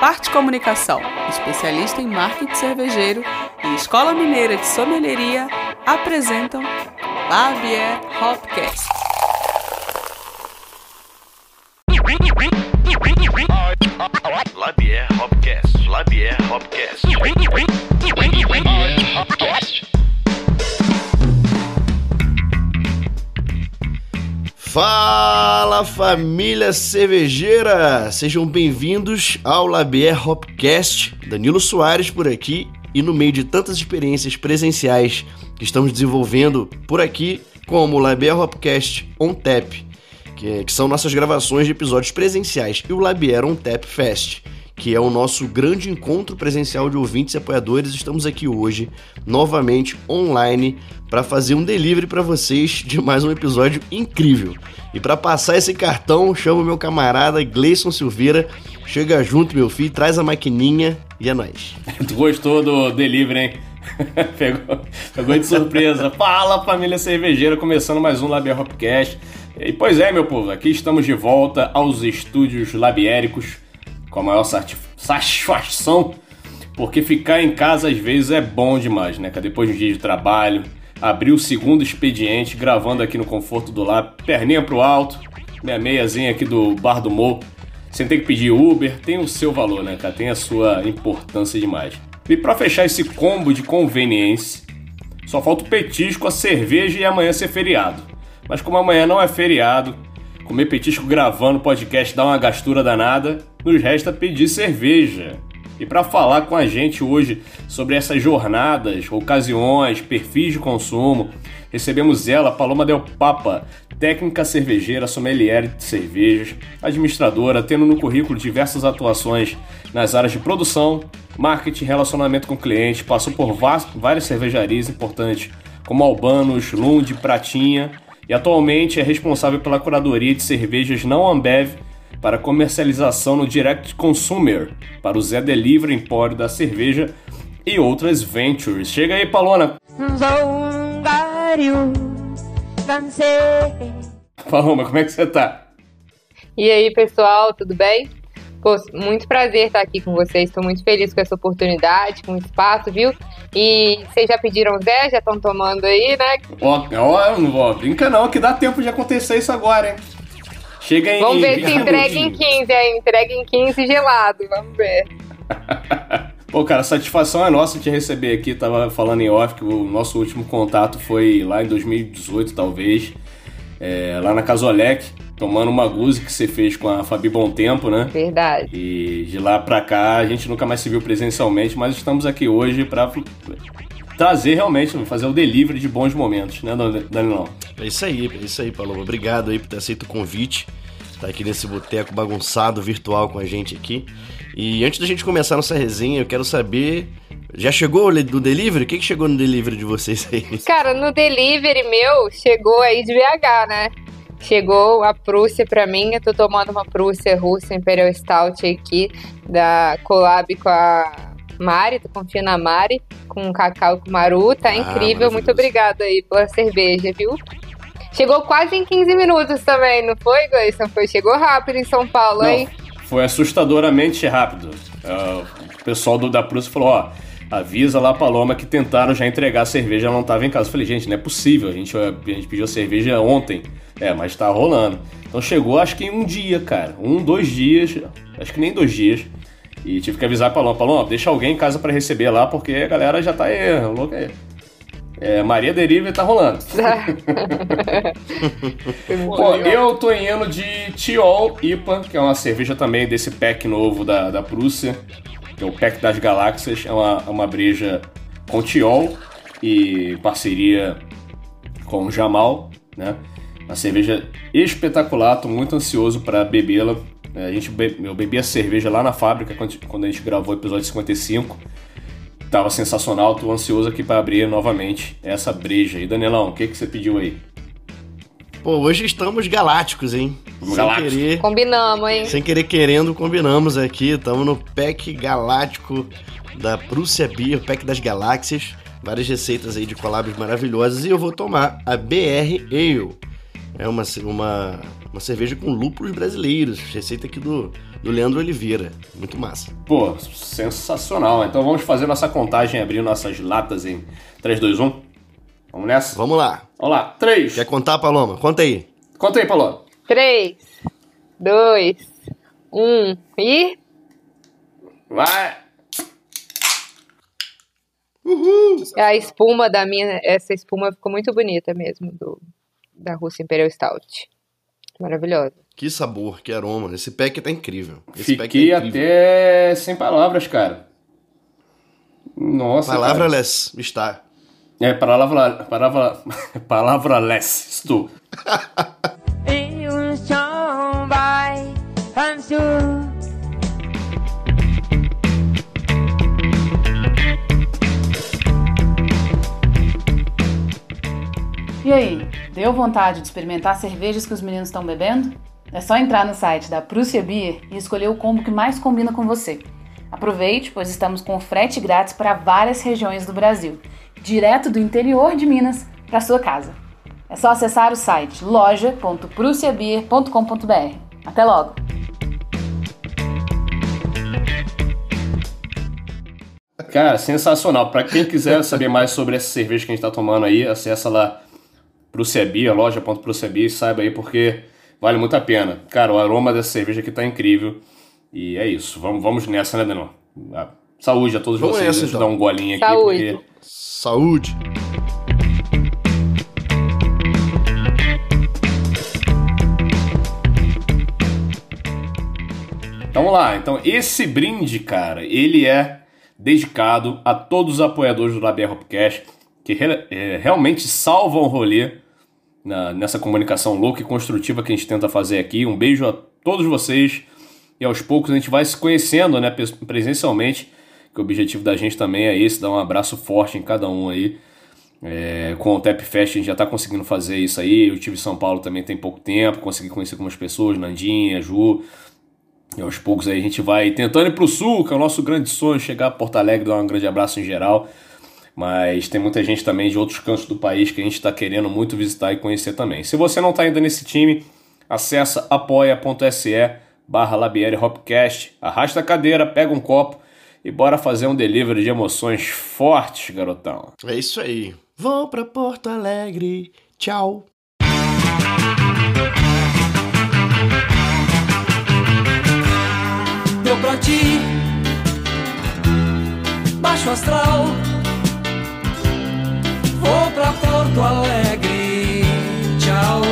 Parte Comunicação, especialista em marketing cervejeiro e Escola Mineira de Sommelieria apresentam Labier Hopcast. Labier Hopcast. Labier Hopcast. Fala família cervejeira! Sejam bem-vindos ao Labier Hopcast. Danilo Soares por aqui e no meio de tantas experiências presenciais que estamos desenvolvendo por aqui, como o Labier Hopcast On Tap, que, que são nossas gravações de episódios presenciais, e o Labier On Tap Fest, que é o nosso grande encontro presencial de ouvintes e apoiadores. Estamos aqui hoje, novamente online, para fazer um delivery para vocês de mais um episódio incrível. E para passar esse cartão, chamo meu camarada Gleison Silveira. Chega junto, meu filho, traz a maquininha e é nóis. tu gostou do delivery, hein? pegou, pegou de surpresa. Fala, família cervejeira, começando mais um Labier Hopcast. E pois é, meu povo, aqui estamos de volta aos estúdios labiéricos com a maior satisfação, porque ficar em casa às vezes é bom demais, né? Depois de um dia de trabalho, abrir o segundo expediente, gravando aqui no conforto do lar, perninha pro alto, minha meiazinha aqui do Bar do Mo, sem ter que pedir Uber, tem o seu valor, né, cara? Tem a sua importância demais. E para fechar esse combo de conveniência, só falta o petisco, a cerveja e amanhã ser feriado. Mas como amanhã não é feriado, comer petisco gravando podcast dá uma gastura danada, nos resta pedir cerveja. E para falar com a gente hoje sobre essas jornadas, ocasiões, perfis de consumo, recebemos ela, Paloma Del Papa, técnica cervejeira, sommelier de cervejas, administradora, tendo no currículo diversas atuações nas áreas de produção, marketing, relacionamento com clientes, passou por várias cervejarias importantes como Albanos, Lund, Pratinha e atualmente é responsável pela curadoria de cervejas não Ambev para comercialização no Direct Consumer, para o Zé Delivery Empório da Cerveja e outras ventures. Chega aí, Palona! Paloma, como é que você tá? E aí, pessoal, tudo bem? Pô, muito prazer estar aqui com vocês. Estou muito feliz com essa oportunidade, com o espaço, viu? E vocês já pediram Zé? Já estão tomando aí, né? Ó, ó, não vou, brinca não, que dá tempo de acontecer isso agora, hein? Chega em. Vamos ver se entrega em 15, é, entrega em 15 gelado, vamos ver. Pô, cara, satisfação é nossa te receber aqui. Tava falando em off que o nosso último contato foi lá em 2018, talvez, é, lá na Casolec, tomando uma guzi que você fez com a Fabi Bom Tempo, né? Verdade. E de lá pra cá a gente nunca mais se viu presencialmente, mas estamos aqui hoje pra trazer realmente, fazer o delivery de bons momentos, né, Danilão? É isso aí, é isso aí, Paulo. Obrigado aí por ter aceito o convite. Tá aqui nesse boteco bagunçado virtual com a gente aqui. E antes da gente começar nossa resenha, eu quero saber. Já chegou do delivery? O que, que chegou no delivery de vocês aí? Cara, no delivery meu, chegou aí de BH, né? Chegou a Prússia pra mim. Eu tô tomando uma Prússia russa Imperial Stout aqui, da collab com a Mari, tô confiando na Mari, com cacau com maru, tá ah, incrível. Muito obrigada aí pela cerveja, viu? Chegou quase em 15 minutos também, não foi, Gleison? Foi, chegou rápido em São Paulo, não, hein? Foi assustadoramente rápido. Uh, o pessoal do, da Prússia falou, ó, avisa lá a Paloma que tentaram já entregar a cerveja, ela não estava em casa. Eu falei, gente, não é possível, a gente, a gente pediu a cerveja ontem. É, mas tá rolando. Então chegou acho que em um dia, cara. Um, dois dias, acho que nem dois dias. E tive que avisar a Paloma, Paloma, deixa alguém em casa para receber lá, porque a galera já tá aí, louca aí. É, Maria Deriva tá rolando. Pô, eu tô indo de Tiol IPA, que é uma cerveja também desse pack novo da, da Prússia, que é o Pack das Galáxias. É uma, é uma breja com Tiol e parceria com Jamal, né? Uma cerveja espetacular, tô muito ansioso para bebê-la. É, a gente be eu bebi a cerveja lá na fábrica quando a gente gravou o episódio 55 Tava sensacional, tô ansioso aqui para abrir novamente essa breja. E Danielão, o que, que você pediu aí? Pô, hoje estamos galácticos, hein? Galáctico. Sem querer, combinamos, hein? Sem querer querendo, combinamos aqui. Estamos no pack galáctico da Prússia Beer, pack das galáxias. Várias receitas aí de collabs maravilhosas. E eu vou tomar a BR Ale. É uma, uma, Uma cerveja com lúpulos brasileiros. Receita aqui do, do Leandro Oliveira. Muito massa. Pô, sensacional. Então vamos fazer nossa contagem, abrir nossas latas em 3, 2, 1. Vamos nessa? Vamos lá. Vamos lá. 3. Quer contar, Paloma? Conta aí. Conta aí, Paloma. 3, 2, 1 e. Vai. Uhul! A espuma da minha. Essa espuma ficou muito bonita mesmo, do, da Rússia Imperial Stout. Maravilhosa. Que sabor, que aroma. Esse pack tá incrível. Esse pack Fiquei tá incrível. até sem palavras, cara. Nossa. Palavra cara. less. Está. É, palavra. Palavra. palavra less. Estou. Eu sou E aí, deu vontade de experimentar as cervejas que os meninos estão bebendo? É só entrar no site da Prússia Beer e escolher o combo que mais combina com você. Aproveite, pois estamos com frete grátis para várias regiões do Brasil, direto do interior de Minas para sua casa. É só acessar o site loja.prussiabeer.com.br. Até logo! Cara, sensacional. Pra quem quiser saber mais sobre essa cerveja que a gente tá tomando aí, acessa lá Prussiabia, loja.prussiabia e saiba aí porque vale muito a pena. Cara, o aroma dessa cerveja aqui tá incrível. E é isso. Vamos, vamos nessa, né, Danão? Ah, Saúde a todos Vamos vocês. nessa, Deixa eu então. dar um golinho aqui. Saúde. Porque... Saúde. Então vamos lá. Então esse brinde, cara, ele é dedicado a todos os apoiadores do Labier Hopcast que re- é, realmente salvam o rolê na- nessa comunicação louca e construtiva que a gente tenta fazer aqui. Um beijo a todos vocês e aos poucos a gente vai se conhecendo, né, presencialmente. Que o objetivo da gente também é esse, dar um abraço forte em cada um aí. É, com o Tap Fest a gente já tá conseguindo fazer isso aí. Eu tive em São Paulo também tem pouco tempo, consegui conhecer algumas pessoas, Nandinha, Ju, e aos poucos aí a gente vai tentando ir pro sul, que é o nosso grande sonho, chegar a Porto Alegre, dar um grande abraço em geral. Mas tem muita gente também de outros cantos do país que a gente está querendo muito visitar e conhecer também. Se você não está ainda nesse time, acessa apoia.se barra Labieri Hopcast, arrasta a cadeira, pega um copo e bora fazer um delivery de emoções fortes, garotão. É isso aí. Vou pra Porto Alegre. Tchau. deu pra ti Baixo astral Vou pra Porto Alegre Tchau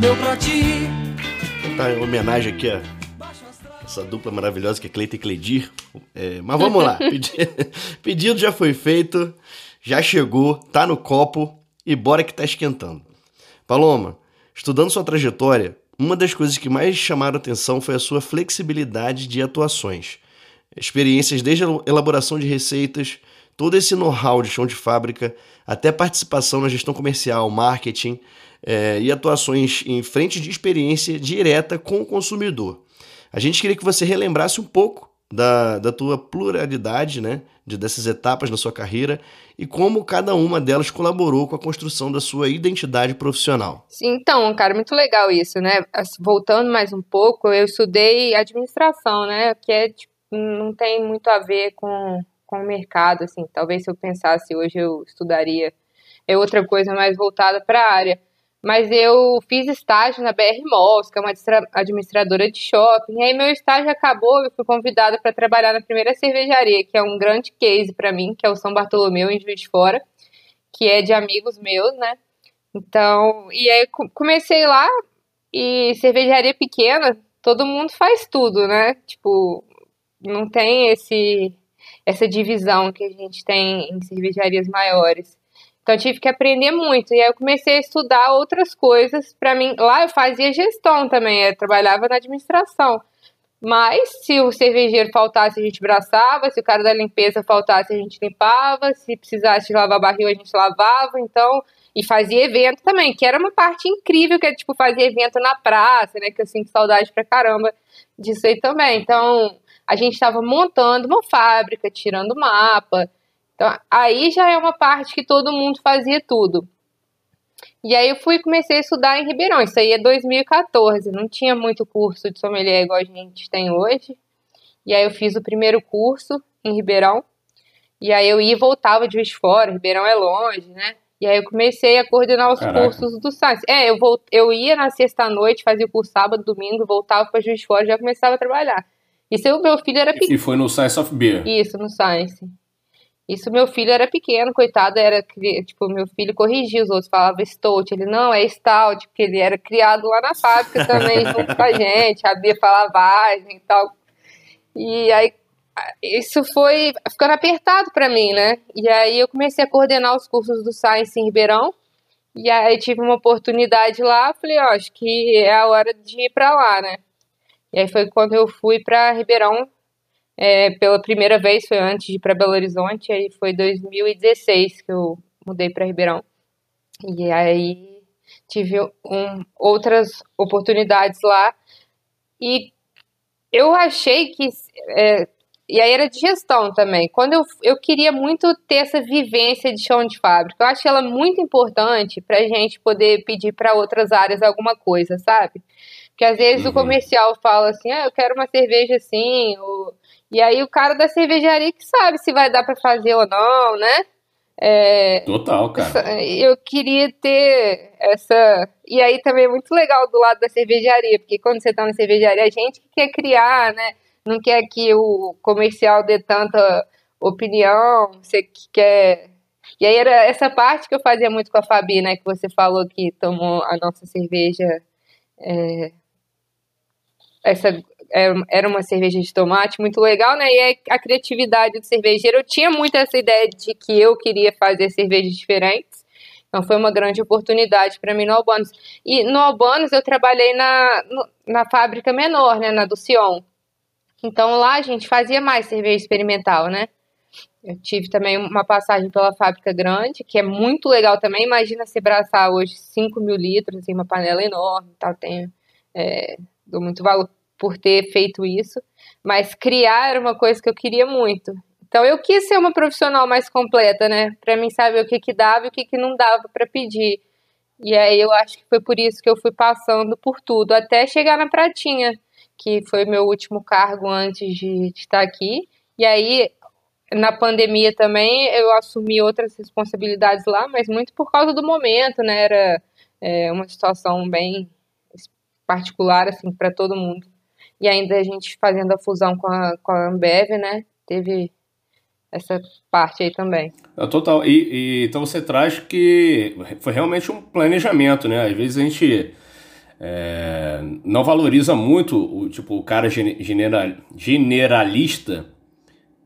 Deu pra ti Tá em homenagem aqui a essa dupla maravilhosa que é Cleita e Cledir. É, mas vamos lá. Pedi- Pedido já foi feito, já chegou, tá no copo e bora que tá esquentando. Paloma, estudando sua trajetória, uma das coisas que mais chamaram atenção foi a sua flexibilidade de atuações. Experiências desde a elaboração de receitas, todo esse know-how de chão de fábrica, até participação na gestão comercial, marketing eh, e atuações em frente de experiência direta com o consumidor. A gente queria que você relembrasse um pouco da, da tua pluralidade, né, de, dessas etapas na sua carreira e como cada uma delas colaborou com a construção da sua identidade profissional. Sim, Então, cara, muito legal isso, né? Assim, Voltando mais um pouco, eu estudei administração, né? Que é, tipo, não tem muito a ver com, com o mercado, assim. Talvez se eu pensasse hoje eu estudaria é outra coisa mais voltada para a área. Mas eu fiz estágio na BR Malls, que é uma administra- administradora de shopping. E aí meu estágio acabou, eu fui convidada para trabalhar na primeira cervejaria, que é um grande case para mim, que é o São Bartolomeu em Juiz de Fora, que é de amigos meus, né? Então, e aí co- comecei lá e cervejaria pequena, todo mundo faz tudo, né? Tipo, não tem esse essa divisão que a gente tem em cervejarias maiores. Então eu tive que aprender muito. E aí eu comecei a estudar outras coisas para mim. Lá eu fazia gestão também, eu trabalhava na administração. Mas se o cervejeiro faltasse, a gente braçava, se o cara da limpeza faltasse, a gente limpava, se precisasse lavar barril, a gente lavava, então, e fazia evento também, que era uma parte incrível, que é tipo fazer evento na praça, né, que eu sinto saudade pra caramba disso aí também. Então, a gente estava montando uma fábrica, tirando mapa. Então, aí já é uma parte que todo mundo fazia tudo. E aí eu fui e comecei a estudar em Ribeirão. Isso aí é 2014. Não tinha muito curso de sommelier igual a gente tem hoje. E aí eu fiz o primeiro curso em Ribeirão. E aí eu ia e voltava de Juiz Fora. Ribeirão é longe, né? E aí eu comecei a coordenar os Caraca. cursos do Science. É, eu, volt... eu ia na sexta-noite, fazia o curso sábado, domingo, voltava para Juiz Fora e já começava a trabalhar. Isso o meu filho era pequeno. E foi no Science of Beer. Isso, no Science. Isso meu filho era pequeno, coitado, era tipo, meu filho corrigia os outros, falava stout, ele não, é stout, porque ele era criado lá na fábrica também junto com a gente, sabia falar lavagem e tal. E aí a- isso foi ficando apertado pra mim, né? E aí eu comecei a coordenar os cursos do Science em Ribeirão. E aí tive uma oportunidade lá, falei, ó, acho que é a hora de ir pra lá, né? E aí foi quando eu fui pra Ribeirão é, pela primeira vez, foi antes de ir para Belo Horizonte, aí foi 2016 que eu mudei para Ribeirão. E aí tive um, outras oportunidades lá. E eu achei que. é, e aí era de gestão também. Quando eu, eu queria muito ter essa vivência de chão de fábrica. Eu acho ela muito importante para a gente poder pedir para outras áreas alguma coisa, sabe? Porque às vezes o Uhum. comercial fala assim, ah, eu quero uma cerveja assim, ou... e aí o cara da cervejaria que sabe se vai dar para fazer ou não, né? É, Total, cara. eu queria ter essa. E aí também é muito legal do lado da cervejaria, porque quando você tá na cervejaria, a gente que quer criar, né? Não quer que o comercial dê tanta opinião, você que quer. E aí era essa parte que eu fazia muito com a Fabi, né? Que você falou que tomou a nossa cerveja. é, essa era era uma cerveja de tomate muito legal, né? E a criatividade do cervejeiro, eu tinha muito essa ideia de que eu queria fazer cervejas diferentes. Então foi uma grande oportunidade para mim no Albanos. E no Albanos eu trabalhei na, na fábrica menor, né, na do Sion. Então lá a gente fazia mais cerveja experimental, né? Eu tive também uma passagem pela fábrica grande, que é muito legal também. Imagina se braçar hoje 5 mil litros, assim, uma panela enorme e tal. Tenho, é, dou muito valor por ter feito isso. Mas criar era uma coisa que eu queria muito. Então eu quis ser uma profissional mais completa, né? Pra mim saber o que que dava e o que que não dava pra pedir. E aí eu acho que foi por isso que eu fui passando por tudo, até chegar na Pratinha, que foi meu último cargo antes de, de estar aqui. E aí, na pandemia também, eu assumi outras responsabilidades lá, mas muito por causa do momento, né? Era é, uma situação bem particular, assim, para todo mundo. E ainda a gente fazendo a fusão com a, com a Ambev, né? Teve essa parte aí também. É, Total. E, e- então você traz que foi realmente um planejamento, né? Às vezes a gente é, não valoriza muito o tipo o cara gene- genera- generalista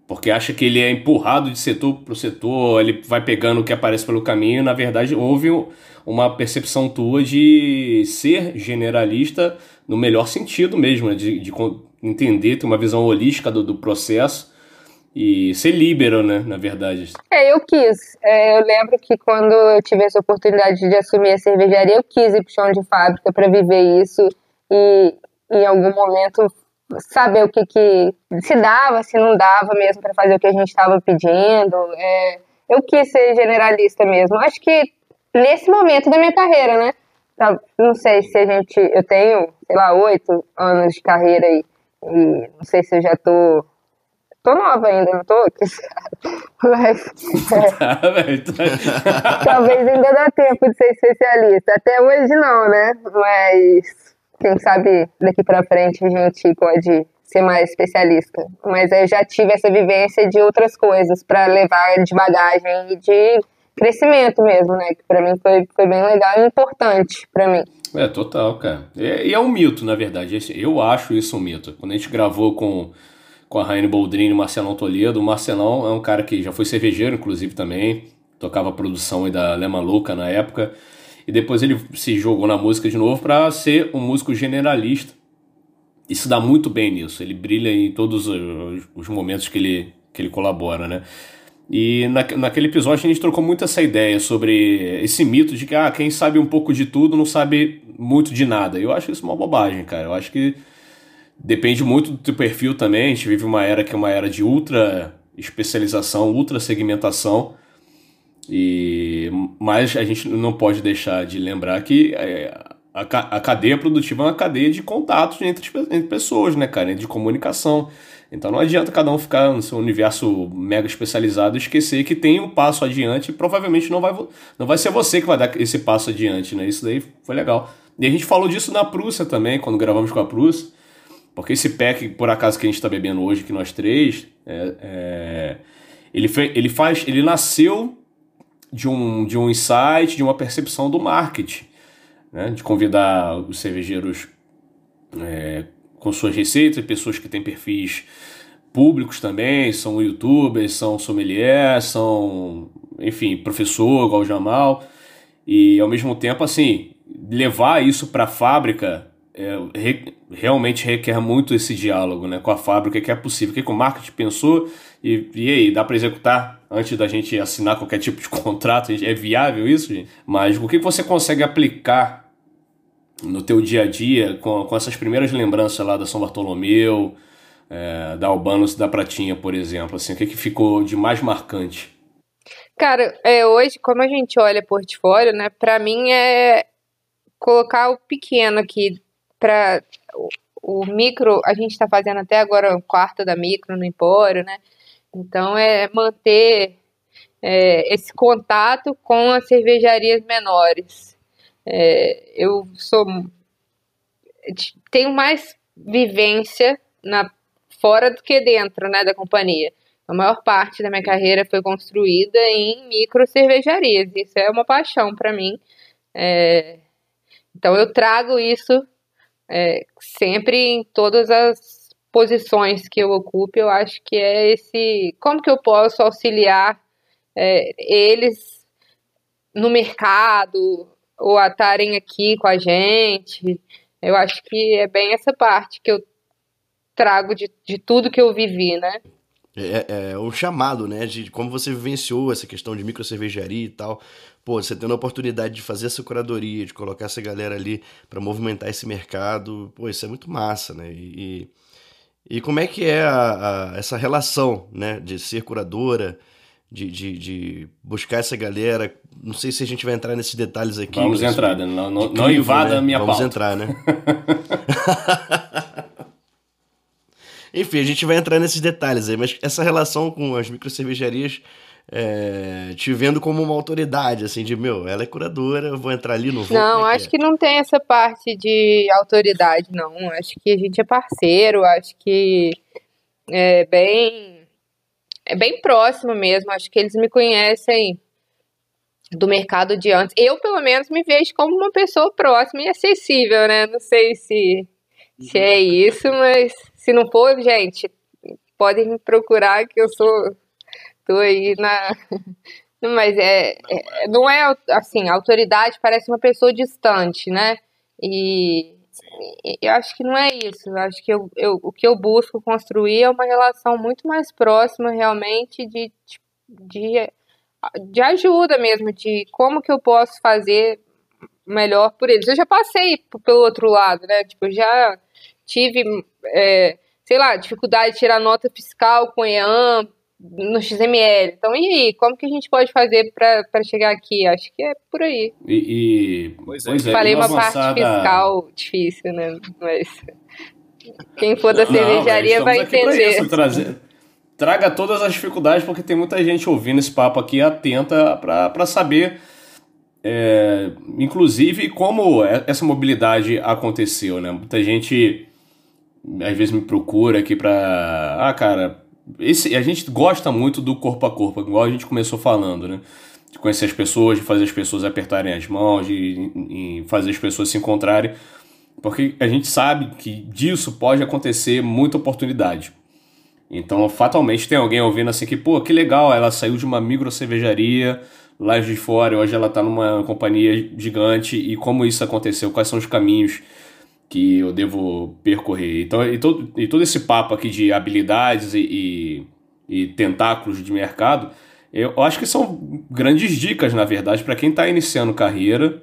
porque acha que ele é empurrado de setor para o setor, ele vai pegando o que aparece pelo caminho. Na verdade, houve um- uma percepção tua de ser generalista no melhor sentido mesmo, né? de, de entender, ter uma visão holística do, do processo e ser líbero, né? Na verdade. É, eu quis. É, eu lembro que quando eu tive essa oportunidade de assumir a cervejaria, eu quis ir pro chão de fábrica para viver isso e em algum momento saber o que, que se dava, se não dava mesmo para fazer o que a gente estava pedindo. É, eu quis ser generalista mesmo. Acho que nesse momento da minha carreira, né? Tá, Não sei se a gente. Eu tenho, sei lá, oito anos de carreira aí. E não sei se eu já tô. Tô nova ainda, não tô? Mas. é, tá- Talvez ainda dá tempo de ser especialista. Até hoje não, né? Mas quem sabe daqui pra frente a gente pode ser mais especialista. Mas eu já tive essa vivência de outras coisas pra levar de bagagem e de crescimento mesmo, né? Que pra mim foi, foi bem legal e importante pra mim. É, total, cara. E, e é um mito, na verdade. Eu acho isso um mito. Quando a gente gravou com, com a Raine Boldrini e o Marcelão Toledo, o Marcelão é um cara que já foi cervejeiro, inclusive, também. Tocava produção aí da Lema Louca na época. E depois ele se jogou na música de novo para ser um músico generalista. Se dá muito bem nisso. Ele brilha em todos os, os momentos que ele, que ele colabora, né? E na, naquele episódio a gente trocou muito essa ideia sobre esse mito de que ah, quem sabe um pouco de tudo não sabe muito de nada. Eu acho isso uma bobagem, cara. Eu acho que depende muito do teu perfil também. A gente vive uma era que é uma era de ultra especialização, ultra segmentação. E, mas a gente não pode deixar de lembrar que é, a, a cadeia produtiva é uma cadeia de contatos entre, entre pessoas, né, cara? De comunicação. Então não adianta cada um ficar no seu universo mega especializado e esquecer que tem um passo adiante e provavelmente não vai, não vai ser você que vai dar esse passo adiante, né? Isso daí foi legal. E a gente falou disso na Prússia também, quando gravamos com a Prússia, porque esse pack, por acaso, que a gente está bebendo hoje, que nós três, é, é, ele, fe, ele faz, ele nasceu de um, de um insight, de uma percepção do marketing, né? de convidar os cervejeiros é, com suas receitas, pessoas que têm perfis públicos também, são youtubers, são sommeliers, são, enfim, professor, igual o Jamal, e ao mesmo tempo, assim, levar isso para a fábrica é, re, realmente requer muito esse diálogo né, com a fábrica, que é possível, o que, que o marketing pensou? E, e aí, dá para executar antes da gente assinar qualquer tipo de contrato? É viável isso, gente? Mas o que você consegue aplicar no teu dia a dia com, com essas primeiras lembranças lá da São Bartolomeu, é, da Albanos e da Pratinha, por exemplo? Assim, o que, que ficou de mais marcante? Cara, é, hoje, como a gente olha portfólio, né, para mim é colocar o pequeno aqui para o, o micro, a gente está fazendo até agora o quarto da micro no Empório, né? Então é manter é, esse contato com as cervejarias menores. É, eu sou tenho mais vivência na fora do que dentro, né, da companhia. A maior parte da minha carreira foi construída em micro cervejarias. Isso é uma paixão para mim. É, então eu trago isso é, sempre em todas as posições que eu ocupo, eu acho que é esse. Como que eu posso auxiliar é, eles no mercado ou a estarem aqui com a gente? Eu acho que é bem essa parte que eu trago de, de tudo que eu vivi, né? É, é o chamado, né? De como você vivenciou essa questão de micro cervejaria e tal. Pô, você tendo a oportunidade de fazer essa curadoria, de colocar essa galera ali para movimentar esse mercado, pô, isso é muito massa, né? E, e como é que é a, a, essa relação, né, de ser curadora, de, de, de, buscar essa galera? Não sei se a gente vai entrar nesses detalhes aqui. Vamos entrar, não, não, não invada né? a minha Vamos pauta. entrar, né? Enfim, a gente vai entrar nesses detalhes aí, mas essa relação com as microcervejarias é, te vendo como uma autoridade, assim, de meu, ela é curadora, eu vou entrar ali, no vou. Não, é acho que, que não tem essa parte de autoridade, não. Acho que a gente é parceiro, acho que é bem. É bem próximo mesmo. Acho que eles me conhecem do mercado de antes. Eu, pelo menos, me vejo como uma pessoa próxima e acessível, né? Não sei se, se é isso, mas se não for, gente, podem me procurar que eu sou tô aí na. Mas é, é, não é assim, a autoridade parece uma pessoa distante, né? E, eu acho que não é isso. Eu acho que eu, eu, o que eu busco construir é uma relação muito mais próxima, realmente, de, de, de ajuda mesmo, de como que eu posso fazer melhor por eles. Eu já passei pelo outro lado, né? Tipo, já tive, é, sei lá, dificuldade de tirar nota fiscal com EAM, no XML. Então, e aí? Como que a gente pode fazer para chegar aqui? Acho que é por aí. E, e pois é. é, Falei uma uma parte avançada- fiscal difícil, né? Mas quem for da Não, cervejaria vai estamos aqui pra entender. isso, trazer- Traga todas as dificuldades, porque tem muita gente ouvindo esse papo aqui atenta para saber, é, inclusive, como é- essa mobilidade aconteceu, né? Muita gente às vezes me procura aqui pra. Ah, cara, esse, a gente gosta muito do corpo a corpo, igual a gente começou falando, né? De conhecer as pessoas, de fazer as pessoas apertarem as mãos, de, de fazer as pessoas se encontrarem. Porque a gente sabe que disso pode acontecer muita oportunidade. Então, fatalmente, tem alguém ouvindo assim que, pô, que legal, ela saiu de uma micro cervejaria lá de fora, hoje ela tá numa companhia gigante, e como isso aconteceu, quais são os caminhos que eu devo percorrer. Então, e todo, e todo esse papo aqui de habilidades e, e, e tentáculos de mercado, eu acho que são grandes dicas, na verdade, para quem está iniciando carreira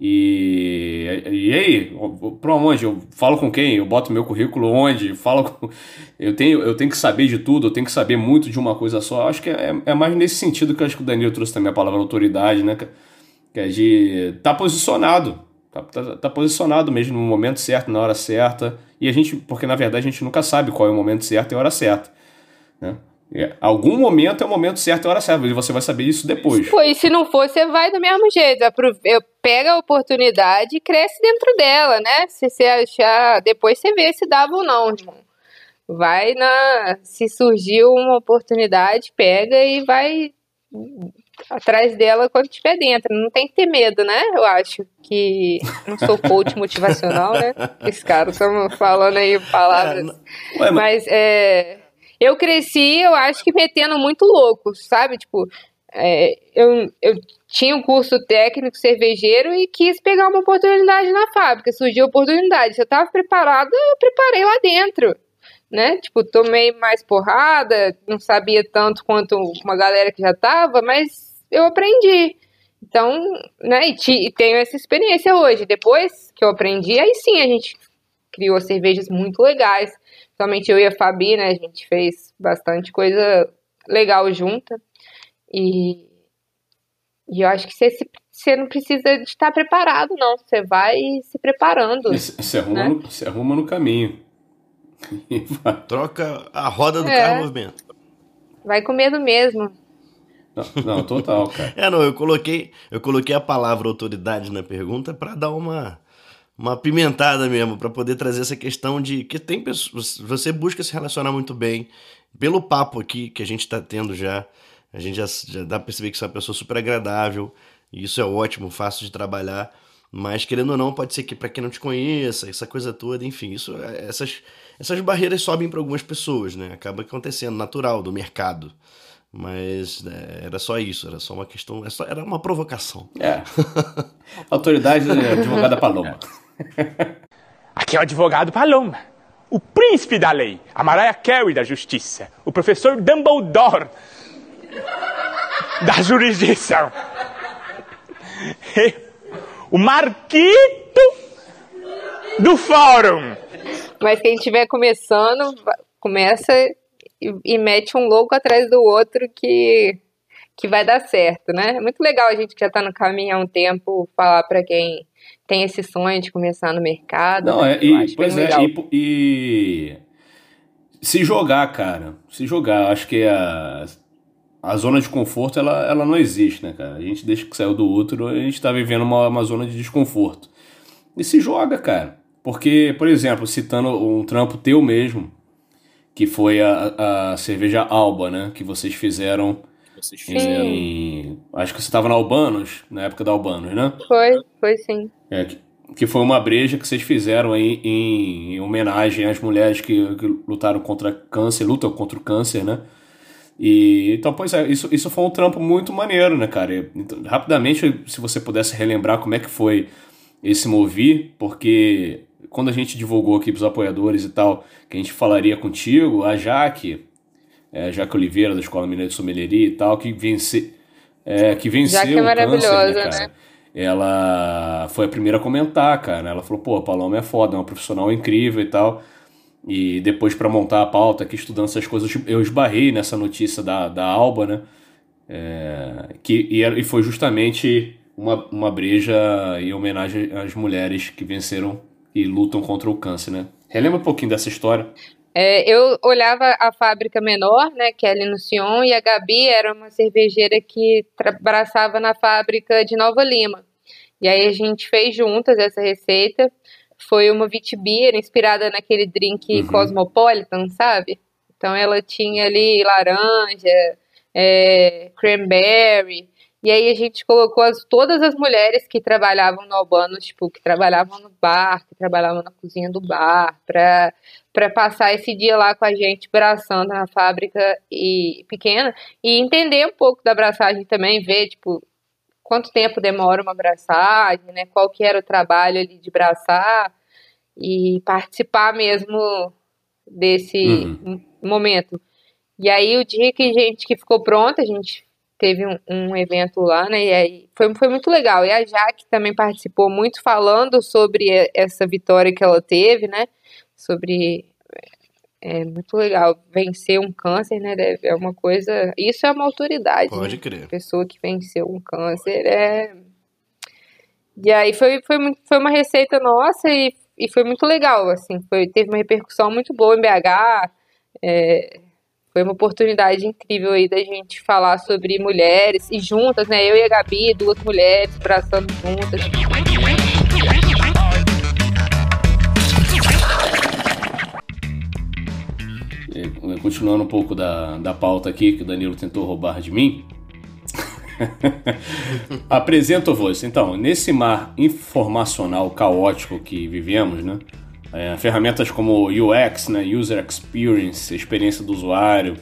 E, e aí, para onde? Eu falo com quem? Eu boto meu currículo onde? Falo com... eu, tenho, eu tenho que saber de tudo, eu tenho que saber muito de uma coisa só. Eu acho que é, é mais nesse sentido que acho que o Danilo trouxe também a palavra autoridade, né? Que é de estar tá posicionado. Tá, tá, tá, posicionado mesmo no momento certo, na hora certa. E a gente, porque na verdade a gente nunca sabe qual é o momento certo e a hora certa. Né? É, algum momento é o momento certo e a hora certa, e você vai saber isso depois. Pô, e se não for, você vai do mesmo jeito. Pega a oportunidade e cresce dentro dela, né? Se você achar. Depois você vê se dava ou não, irmão. Vai na. Se surgiu uma oportunidade, pega e vai atrás dela quando estiver dentro. Não tem que ter medo, né? Eu acho que. Não sou coach motivacional, né? Esse cara estamos falando aí palavras. É, Ué, mas... mas é eu cresci, eu acho que metendo muito louco, sabe? Tipo, é, eu, eu tinha um curso técnico cervejeiro e quis pegar uma oportunidade na fábrica. Surgiu a oportunidade. Se eu tava preparada, eu preparei lá dentro. Né? Tipo, tomei mais porrada, não sabia tanto quanto uma galera que já tava, mas eu aprendi. Então, né, e, te, e tenho essa experiência hoje. Depois que eu aprendi, aí sim a gente criou cervejas muito legais. Somente eu e a Fabi, né? A gente fez bastante coisa legal junta. E, e eu acho que você, você não precisa de estar preparado, não. Você vai se preparando. Você arruma, né? no, você arruma no caminho. Troca a roda do é. carro movimento. Vai com medo mesmo. Não, não, total, cara. é, não, eu coloquei, eu coloquei a palavra autoridade na pergunta para dar uma uma pimentada mesmo para poder trazer essa questão de que tem pessoas, você busca se relacionar muito bem pelo papo aqui que a gente está tendo já, a gente já, já dá para perceber que você é uma pessoa super agradável e isso é ótimo, fácil de trabalhar, mas querendo ou não pode ser que para quem não te conheça essa coisa toda, enfim, isso essas essas barreiras sobem para algumas pessoas, né? Acaba acontecendo natural do mercado. Mas é, era só isso, era só uma questão, era uma provocação. É. Autoridade advogada Paloma. Aqui é o advogado Paloma, o príncipe da lei, a Mariah Carey da justiça, o professor Dumbledore da jurisdição, o Marquito do fórum. Mas quem estiver começando, começa e, e mete um louco atrás do outro que que vai dar certo, né? É muito legal a gente que já está no caminho há um tempo falar para quem tem esse sonho de começar no mercado. Não, né? é, e, pois é, e, e, se jogar, cara, se jogar, acho que a, a zona de conforto, ela, ela não existe, né, cara? A gente, desde que saiu do útero, a gente tá vivendo uma, uma zona de desconforto. E se joga, cara. Porque, por exemplo, citando um trampo teu mesmo, que foi a, a cerveja Alba, né, que vocês fizeram... Vocês fizeram. Em, acho que você estava na Albanos, na época da Albanos, né? Foi, foi sim. É, que, que foi uma breja que vocês fizeram aí em, em homenagem às mulheres que, que, lutaram contra câncer, lutam contra o câncer, né? E então, pois é, isso, isso foi um trampo muito maneiro, né, cara? E, então, rapidamente, se você pudesse relembrar como é que foi esse Movi, porque quando a gente divulgou aqui pros apoiadores e tal, que a gente falaria contigo, a Jaque, é, Jaque Oliveira, da Escola Mineira de Sommelieria e tal, que, vence, é, que venceu Jaque é maravilhosa, o câncer, né, né? ela foi a primeira a comentar, cara. Ela falou, pô, a Paloma é foda, é uma profissional incrível e tal. E depois, para montar a pauta, aqui estudando essas coisas, eu esbarrei nessa notícia da, da Alba, né? É, que, e, e foi justamente uma, uma breja em homenagem às mulheres que venceram e lutam contra o câncer, né? Relembra um pouquinho dessa história. É, eu olhava a fábrica menor, né, que é ali no Sion, e a Gabi era uma cervejeira que abraçava na fábrica de Nova Lima. E aí a gente fez juntas essa receita. Foi uma Vitibir inspirada naquele drink uhum. Cosmopolitan, sabe? Então ela tinha ali laranja, é, cranberry, e aí a gente colocou as, todas as mulheres que trabalhavam no Albano, tipo, que trabalhavam no bar, que trabalhavam na cozinha do bar, pra, pra passar esse dia lá com a gente, braçando na fábrica e pequena, e entender um pouco da abraçagem também, ver, tipo, quanto tempo demora uma abraçagem, né? Qual que era o trabalho ali de braçar e participar mesmo desse uhum. momento. E aí o dia que a gente que ficou pronta, a gente teve um, um evento lá, né? E aí foi, foi muito legal. E a Jaque também participou muito falando sobre essa vitória que ela teve, né? Sobre é muito legal vencer um câncer, né? É uma coisa. Isso é uma autoridade. Pode né? crer. Pessoa que venceu um câncer é. E aí foi, foi, foi uma receita nossa e, e foi muito legal, assim. Foi, teve uma repercussão muito boa em BH. é, foi uma oportunidade incrível aí da gente falar sobre mulheres e juntas, né? Eu e a Gabi, duas mulheres, braçando juntas. Continuando um pouco da, da pauta aqui que o Danilo tentou roubar de mim. Apresento-vos. Então, nesse mar informacional caótico que vivemos, né? É, ferramentas como UX, né? User Experience, experiência do usuário,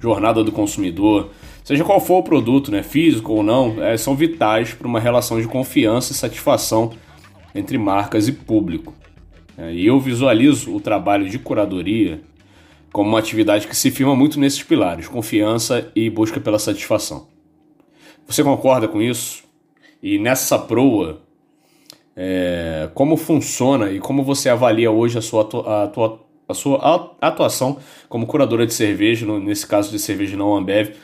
jornada do consumidor, seja qual for o produto, né? Físico ou não, é, são vitais para uma relação de confiança e satisfação entre marcas e público. É, e eu visualizo o trabalho de curadoria como uma atividade que se firma muito nesses pilares, confiança e busca pela satisfação. Você concorda com isso? E nessa proa, é, como funciona e como você avalia hoje a sua, atu- a atua- a sua atuação como curadora de cerveja, no- nesse caso de cerveja não Ambev,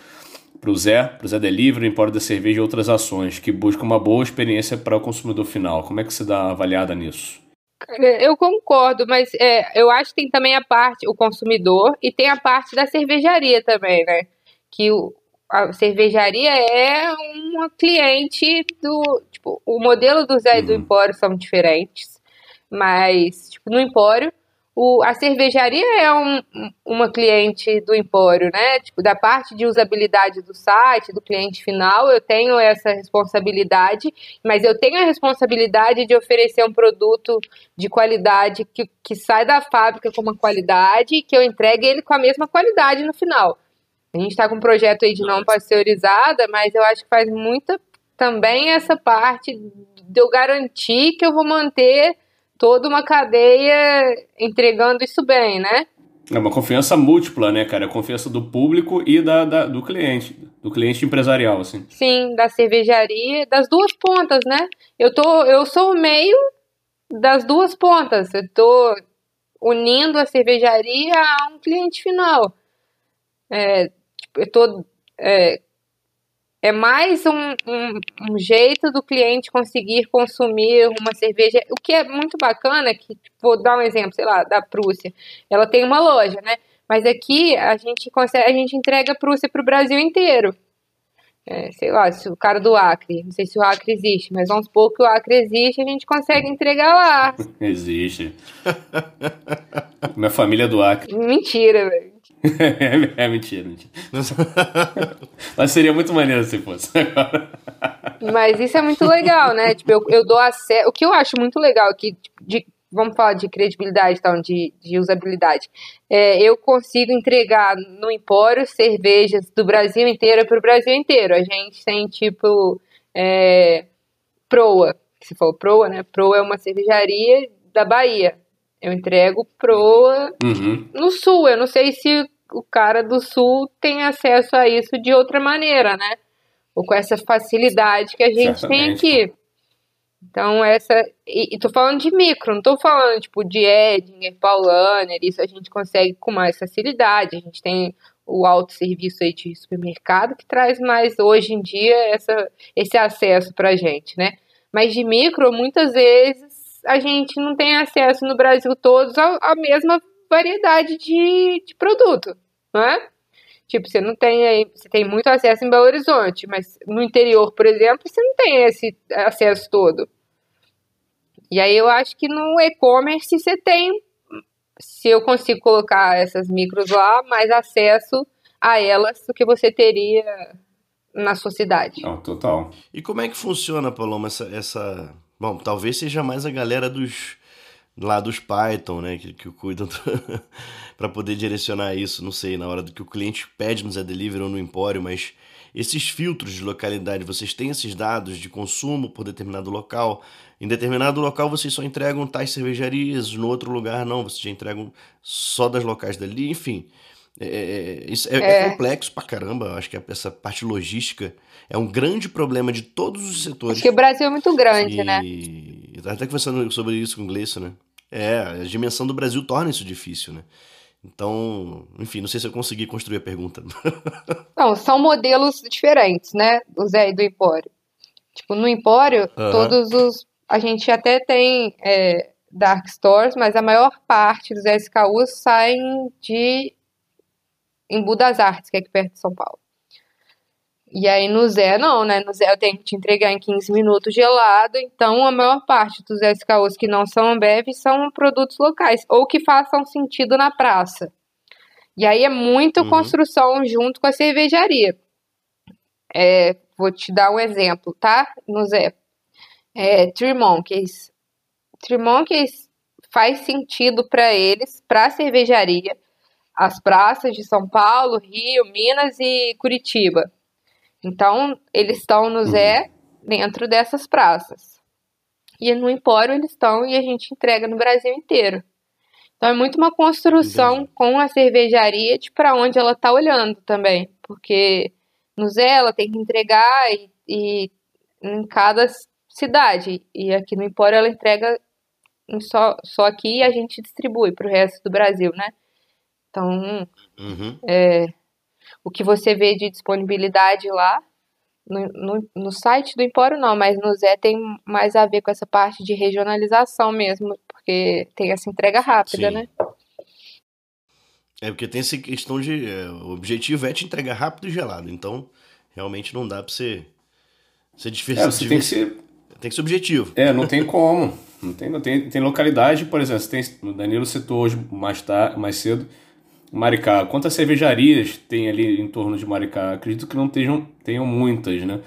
para o Zé, para o Zé Delivery, Empório da Cerveja e outras ações que buscam uma boa experiência para o consumidor final. Como é que você dá avaliada nisso? Eu concordo, mas é, eu acho que tem também a parte, o consumidor, e tem a parte da cervejaria também, né? Que o, a cervejaria é uma cliente do. Tipo, o modelo do Zé e do Empório são diferentes, mas, tipo, no Empório, o, a cervejaria é um- um- uma cliente do Empório, né? Tipo, da parte de usabilidade do site, do cliente final, eu tenho essa responsabilidade, mas eu tenho a responsabilidade de oferecer um produto de qualidade que, que sai da fábrica com uma qualidade e que eu entregue ele com a mesma qualidade no final. A gente está com um projeto aí de não pasteurizada, mas eu acho que faz muita também essa parte de eu garantir que eu vou manter toda uma cadeia entregando isso bem, né? É uma confiança múltipla, né, cara? A confiança do público e da, da- do cliente, do cliente empresarial, assim. Sim, da cervejaria, das duas pontas, né? Eu tô, eu sou o meio das duas pontas. Eu tô unindo a cervejaria a um cliente final. É, eu tô, é, é mais um, um, um jeito do cliente conseguir consumir uma cerveja. O que é muito bacana, é que, vou dar um exemplo, sei lá, da Prússia. Ela tem uma loja, né? Mas aqui a gente consegue, a gente entrega a Prússia para o Brasil inteiro. É, sei lá, se o cara do Acre, não sei se o Acre existe, mas vamos supor que o Acre existe, a gente consegue entregar lá. Existe. Minha família é do Acre. Mentira, velho. é, mentira, mentira. Mas seria muito maneiro se fosse. Mas isso é muito legal, né? Tipo, eu, eu dou acesso. O que eu acho muito legal aqui, tipo, de, vamos falar de credibilidade, então, de, de usabilidade. É, eu consigo entregar no Empório cervejas do Brasil inteiro para o Brasil inteiro. A gente tem, tipo, é, Proa. Você falou Proa, né? Proa é uma cervejaria da Bahia. Eu entrego Proa Uhum. no sul. Eu não sei se o cara do sul tem acesso a isso de outra maneira, né? Ou com essa facilidade que a gente Certamente. tem aqui. Então, essa. E, e tô falando de micro, não tô falando, tipo, de Edinger, Paulaner, isso a gente consegue com mais facilidade. A gente tem o autosserviço aí de supermercado que traz mais, hoje em dia, essa, esse acesso pra gente, né? Mas de micro, muitas vezes, a gente não tem acesso no Brasil todos à, à mesma variedade de, de produto, não é? Tipo, você não tem aí, você tem muito acesso em Belo Horizonte, mas no interior, por exemplo, você não tem esse acesso todo. E aí eu acho que no e-commerce você tem, se eu consigo colocar essas micros lá, mais acesso a elas do que você teria na sua cidade. Não, total. E como é que funciona, Paloma, essa, essa... Bom, talvez seja mais a galera dos lá dos Python, né, que, que cuidam para poder direcionar isso, não sei, na hora do que o cliente pede no Zé Delivery ou no Empório, mas esses filtros de localidade, vocês têm esses dados de consumo por determinado local? Em determinado local vocês só entregam tais cervejarias, no outro lugar não, vocês entregam só das locais dali, enfim. É, é- isso é, É. é complexo pra caramba. Acho que essa parte logística é um grande problema de todos os setores. Acho que o Brasil é muito grande, e... né? Eu tava até conversando sobre isso com o Gleison, né? É, a dimensão do Brasil torna isso difícil, né? Então, enfim, não sei se eu consegui construir a pergunta. Não, são modelos diferentes, né? Do Zé e do Empório. Tipo, no Empório, Aham. todos os. A gente até tem é, Dark Stores, mas a maior parte dos SKUs saem de Embu das Artes, que é aqui perto de São Paulo. E aí no Zé, não, né? No Zé eu tenho que te entregar em 15 minutos gelado, então a maior parte dos SKUs que não são Ambev são produtos locais, ou que façam sentido na praça. E aí é muito Uhum. construção junto com a cervejaria. É, vou te dar um exemplo, tá? No Zé. É, Three Monkeys. Three Monkeys faz sentido para eles, para a cervejaria, as praças de São Paulo, Rio, Minas e Curitiba. Então, eles estão no Zé dentro dessas praças. E no Empório eles estão e a gente entrega no Brasil inteiro. Então é muito uma construção com a cervejaria de para onde ela está olhando também. Porque no Zé ela tem que entregar e, e em cada cidade. E aqui no Empório ela entrega só, só aqui e a gente distribui para o resto do Brasil, né? Então, Uhum. o que você vê de disponibilidade lá, no, no, no site do Empório não, mas no Zé tem mais a ver com essa parte de regionalização mesmo, porque tem essa entrega rápida, Sim. né? É porque tem essa questão de. é, o objetivo é te entregar rápido e gelado. Então, realmente não dá pra você. Ser É, você tem que ser. Tem que ser objetivo. É, não tem como. Não tem, não tem, tem localidade, por exemplo, você tem, o Danilo citou hoje mais, tarde, mais cedo Maricá. Quantas cervejarias tem ali em torno de Maricá? Acredito que não tenham, tenham muitas, né?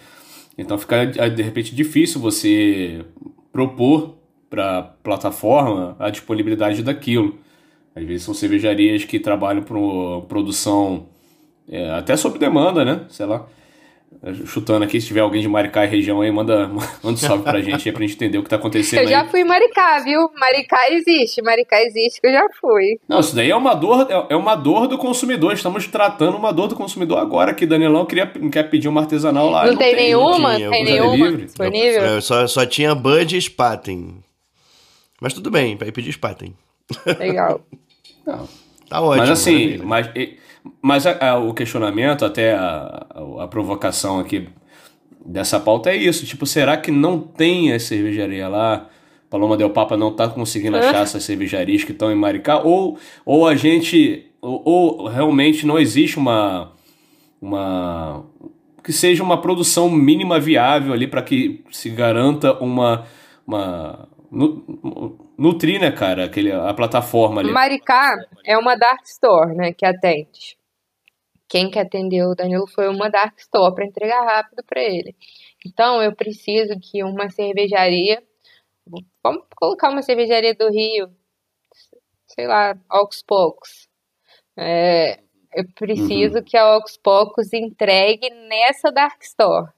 Então fica de repente difícil você propor para plataforma a disponibilidade daquilo. Às vezes são cervejarias que trabalham para produção é, até sob demanda, né? Sei lá. Chutando aqui, se tiver alguém de Maricá e região aí, manda, manda um salve pra gente aí pra gente entender o que tá acontecendo Eu já aí. fui em Maricá, viu? Maricá existe, Maricá existe que eu já fui. Não, isso daí é uma dor, é- é uma dor do consumidor. Estamos tratando uma dor do consumidor agora que Danilão queria, quer pedir um artesanal lá. não, tem, nenhuma? tinha, tem eu gostaria nenhuma livre. disponível? É, só, só tinha Bud e Spaten. Mas tudo bem, vai pedir Spaten. Legal. Não. Tá ótimo. mas assim, maravilha. mas, mas a- a- o questionamento, até a, a- a provocação aqui dessa pauta é isso. Tipo, será que não tem a cervejaria lá? Paloma Del Papa não tá conseguindo achar essas cervejarias que estão em Maricá? Ou, ou a gente. Ou, ou realmente não existe uma. uma que seja uma produção mínima viável ali para que se garanta uma. uma nutrir, né, cara, aquele, a plataforma ali. Maricá é uma dark store, né, que atende. Quem que atendeu o Danilo foi uma dark store para entregar rápido para ele. Então eu preciso que uma cervejaria, vamos colocar uma cervejaria do Rio, sei lá, aos poucos. É, eu preciso que a aos poucos entregue nessa dark store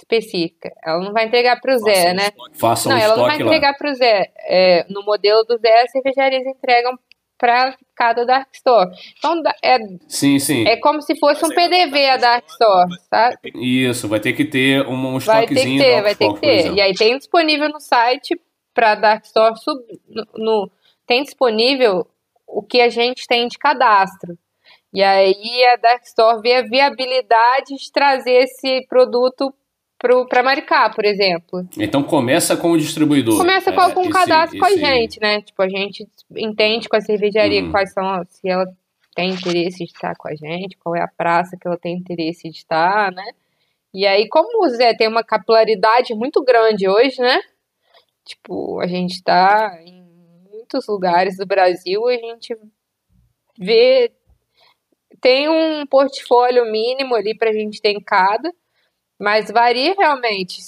específica. Ela não vai entregar para o Zé, né? Faça um Não, ela não vai estoque entregar para o Zé. É, no modelo do Zé, as cervejarias entregam para cada Dark Store. Então, é, Sim, sim. é como se fosse um PDV a Dark Store, sabe? Isso, vai ter que ter um, um Vai ter que estoquezinho ter, vai ter que ter. E aí tem disponível no site para Dark Store, sub, no, no- tem disponível o que a gente tem de cadastro. E aí a Dark Store vê a viabilidade de trazer esse produto para Maricá, por exemplo. Então começa com o distribuidor. Começa com É, algum esse- cadastro com a esse- gente, né? Tipo, a gente entende com a cervejaria Uhum. quais são, se ela tem interesse de estar com a gente, qual é a praça que ela tem interesse de estar, né? E aí, como o Zé tem uma capilaridade muito grande hoje, né? Tipo, a gente tá em muitos lugares do Brasil, a gente vê. Tem um portfólio mínimo ali pra gente ter em cada, mas varia realmente.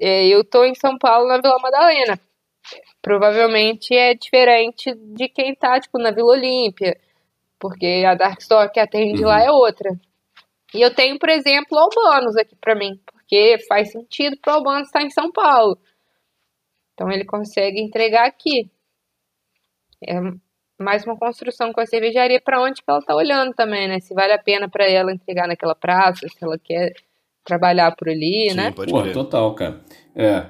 É, eu tô em São Paulo, na Vila Madalena. Provavelmente é diferente de quem tá, tipo, na Vila Olímpia, porque a Dark Store que atende lá é outra. E eu tenho, por exemplo, Albanos aqui pra mim, porque faz sentido pro Albanos estar em São Paulo. Então ele consegue entregar aqui. É mais uma construção com a cervejaria para onde que ela está olhando também, né? Se vale a pena para ela entregar naquela praça, se ela quer trabalhar por ali, Sim, né? pode Pô, crer. total, cara. É.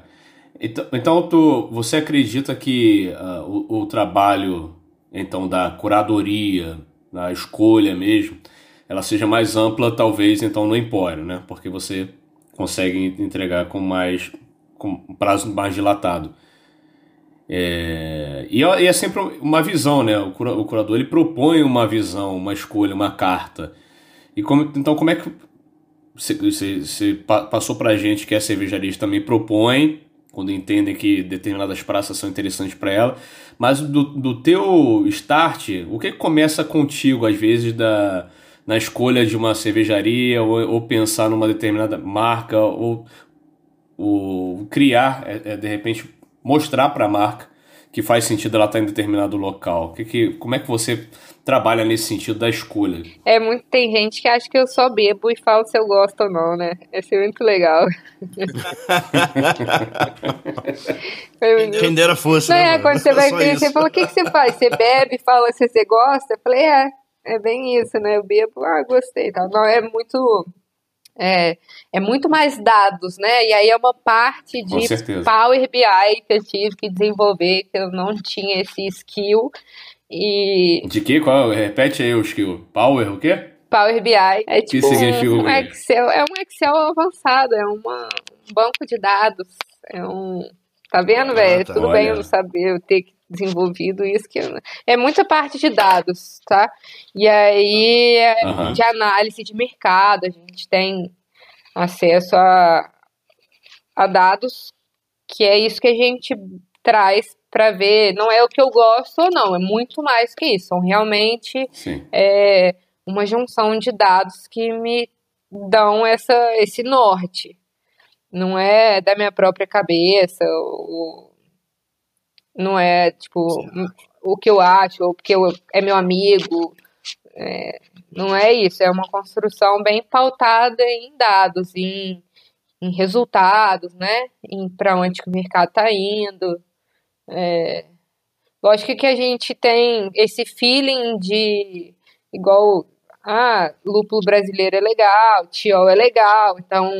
Então, então tu, você acredita que ah, o, o trabalho então da curadoria, da escolha mesmo, ela seja mais ampla talvez então no empório, né? Porque você consegue entregar com mais com um prazo mais dilatado. É, e, é- e é sempre uma visão, né? O, cura- o curador ele propõe uma visão, uma escolha, uma carta. E como, então como é que você, você, você pa- passou pra gente que a cervejaria também propõe, quando entendem que determinadas praças são interessantes para ela, mas do, do teu start, o que, começa contigo, às vezes, da, na escolha de uma cervejaria, ou, ou pensar numa determinada marca, ou, ou criar, é, é, de repente, mostrar para a marca que faz sentido ela estar em determinado local? Que que, como é que você trabalha nesse sentido da escolha? É muito, tem gente que acha que eu só bebo e falo se eu gosto ou não, né? Isso é muito legal. Quem dera fosse, Não né, é, mano? quando você vai conhecer, isso. fala, o que, que você faz? Você bebe, fala se você gosta? Eu falei, é, é bem isso, né? Eu bebo, ah, gostei tal. Não, é muito... É, é muito mais dados, né? E aí é uma parte de. Power BI que eu tive que desenvolver, que eu não tinha esse skill. E De que? Qual? Repete aí o skill. Power, o quê? Power BI é tipo significa o um, um? Excel, é um Excel avançado, é uma, um banco de dados, é um, tá vendo, Ah, velho? tá. Tudo bem eu Olha. não saber, eu ter desenvolvido isso que eu- é muita parte de dados, tá? E aí é Aham. de análise de mercado, a gente tem acesso a, a dados que é isso que a gente traz para ver, não é o que eu gosto ou não, é muito mais que isso, são realmente é uma junção de dados que me dão essa, esse norte. Não é da minha própria cabeça, ou, não é tipo o que eu acho, ou porque eu, é meu amigo. É, não é isso, é uma construção bem pautada em dados, em, em resultados, né? Em para onde que o mercado está indo. É, lógico que a gente tem esse feeling de igual ah, lúpulo brasileiro é legal, tiol é legal, então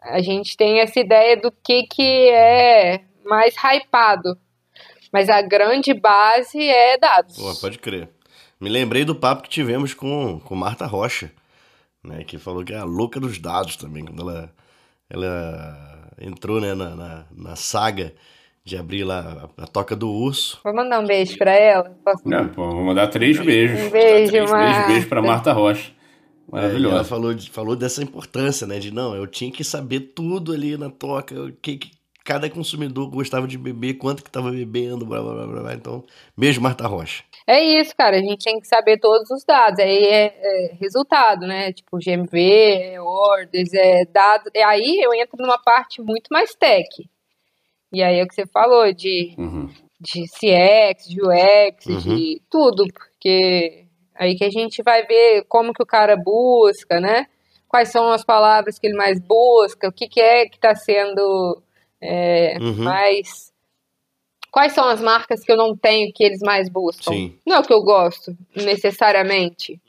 a gente tem essa ideia do que que é mais hypado, mas a grande base é dados. Pô, pode crer. Me lembrei do papo que tivemos com, com Marta Rocha, né? Que falou que é a louca dos dados também, quando ela, ela entrou né, na, na, na saga de abrir lá a, a Toca do Urso. Vou mandar um beijo pra ela. Posso- Não, pô, vou mandar três beijos. Um beijo, três Marta. beijos, beijo pra Marta Rocha. É, e ela Maravilhosa. falou, de- falou dessa importância, né? De não, eu tinha que saber tudo ali na toca, o que, que cada consumidor gostava de beber, quanto que tava bebendo, blá blá blá blá. blá. Então, beijo, Marta Rocha. É isso, cara. A gente tem que saber todos os dados. Aí é, é resultado, né? Tipo GMV, é orders, é dado. E aí eu entro numa parte muito mais tech. E aí é o que você falou de, Uhum. de CX, de UX, Uhum. de tudo, porque aí que a gente vai ver como que o cara busca, né? Quais são as palavras que ele mais busca, o que, que é que está sendo é, Uhum. mais. Quais são as marcas que eu não tenho que eles mais buscam? Sim. Não é o que eu gosto, necessariamente.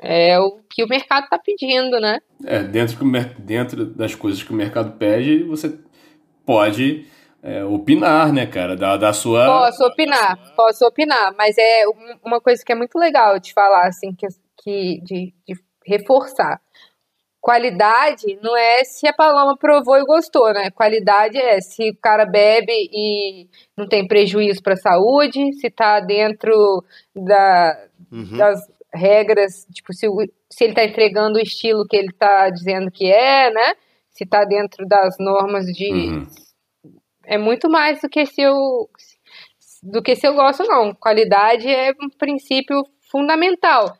É o que o mercado está pedindo, né? É, dentro, dentro das coisas que o mercado pede, você pode é, opinar, né, cara? Da, da sua. Posso opinar, posso opinar, mas é um- uma coisa que é muito legal de falar, assim, que, que de, de reforçar. Qualidade não é se a Paloma provou e gostou, né? Qualidade é se o cara bebe e não tem prejuízo para a saúde, se tá dentro da, Uhum. das regras, tipo, se, se ele tá entregando o estilo que ele tá dizendo que é, né? Se tá dentro das normas de, Uhum. É muito mais do que se eu do que se eu gosto não. Qualidade é um princípio fundamental,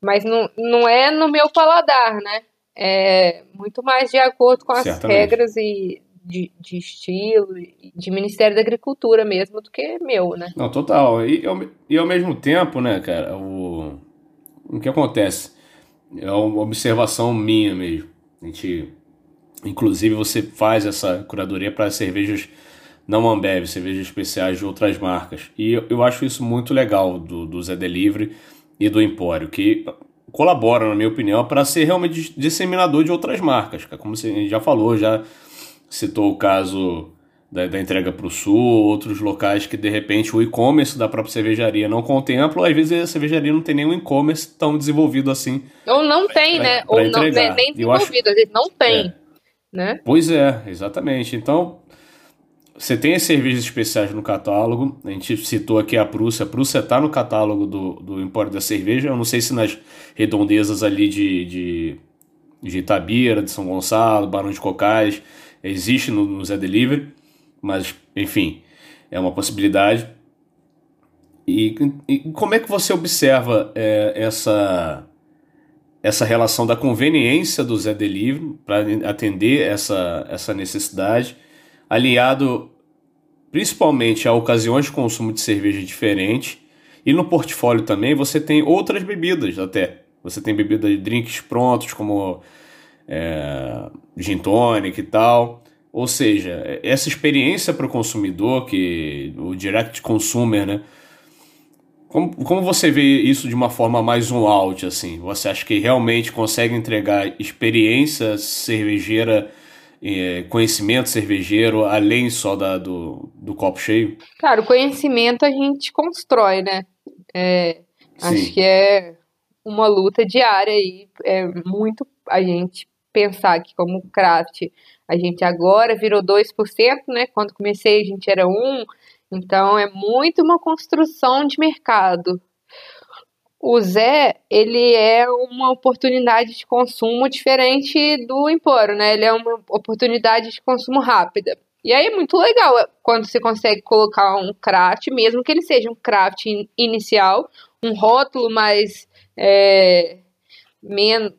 mas não, não é no meu paladar, né? É muito mais de acordo com as Certamente. regras e de, de estilo de Ministério da Agricultura mesmo do que meu, né? Não, total. E, ao, e ao mesmo tempo, né, cara, o, o que acontece? É uma observação minha mesmo. A gente, inclusive, você faz essa curadoria para cervejas não Ambev, cervejas especiais de outras marcas. E eu, acho isso muito legal do, do Zé Delivery e do Empório, que colabora, na minha opinião, para ser realmente disseminador de outras marcas. Como você já falou, já citou o caso da, da entrega para o sul, outros locais que de repente o e-commerce da própria cervejaria não contempla, às vezes a cervejaria não tem nenhum e-commerce tão desenvolvido assim. Ou não tem, pra, né? Pra Ou não, nem, nem desenvolvido, às vezes não tem. É. Né? Pois é, exatamente. Então, você tem as cervejas especiais no catálogo. A gente citou aqui a Prússia. A Prússia está no catálogo do, do Empório da Cerveja. Eu não sei se nas redondezas ali de, de, de Itabira, de São Gonçalo, Barão de Cocais, existe no, no Zé Delivery. Mas, enfim, é uma possibilidade. E, e como é que você observa é, essa essa relação da conveniência do Zé Delivery para atender essa, essa necessidade, aliado principalmente a ocasiões de consumo de cerveja diferente. E no portfólio também você tem outras bebidas até. Você tem bebidas de drinks prontos, como é, gin tonic e tal. Ou seja, essa experiência para o consumidor, que o direct consumer, né? Como, como você vê isso de uma forma mais um out, assim? Você acha que realmente consegue entregar experiência cervejeira, eh, conhecimento cervejeiro, além só da, do, do copo cheio? Cara, o conhecimento a gente constrói, né? É, acho que é uma luta diária aí. É muito a gente pensar que como craft a gente agora virou 2%, né? Quando comecei a gente era 1%, então é muito uma construção de mercado. O Zé, ele é uma oportunidade de consumo diferente do Emporo, né? Ele é uma oportunidade de consumo rápida. E aí é muito legal quando você consegue colocar um craft, mesmo que ele seja um craft inicial, um rótulo mais é, menos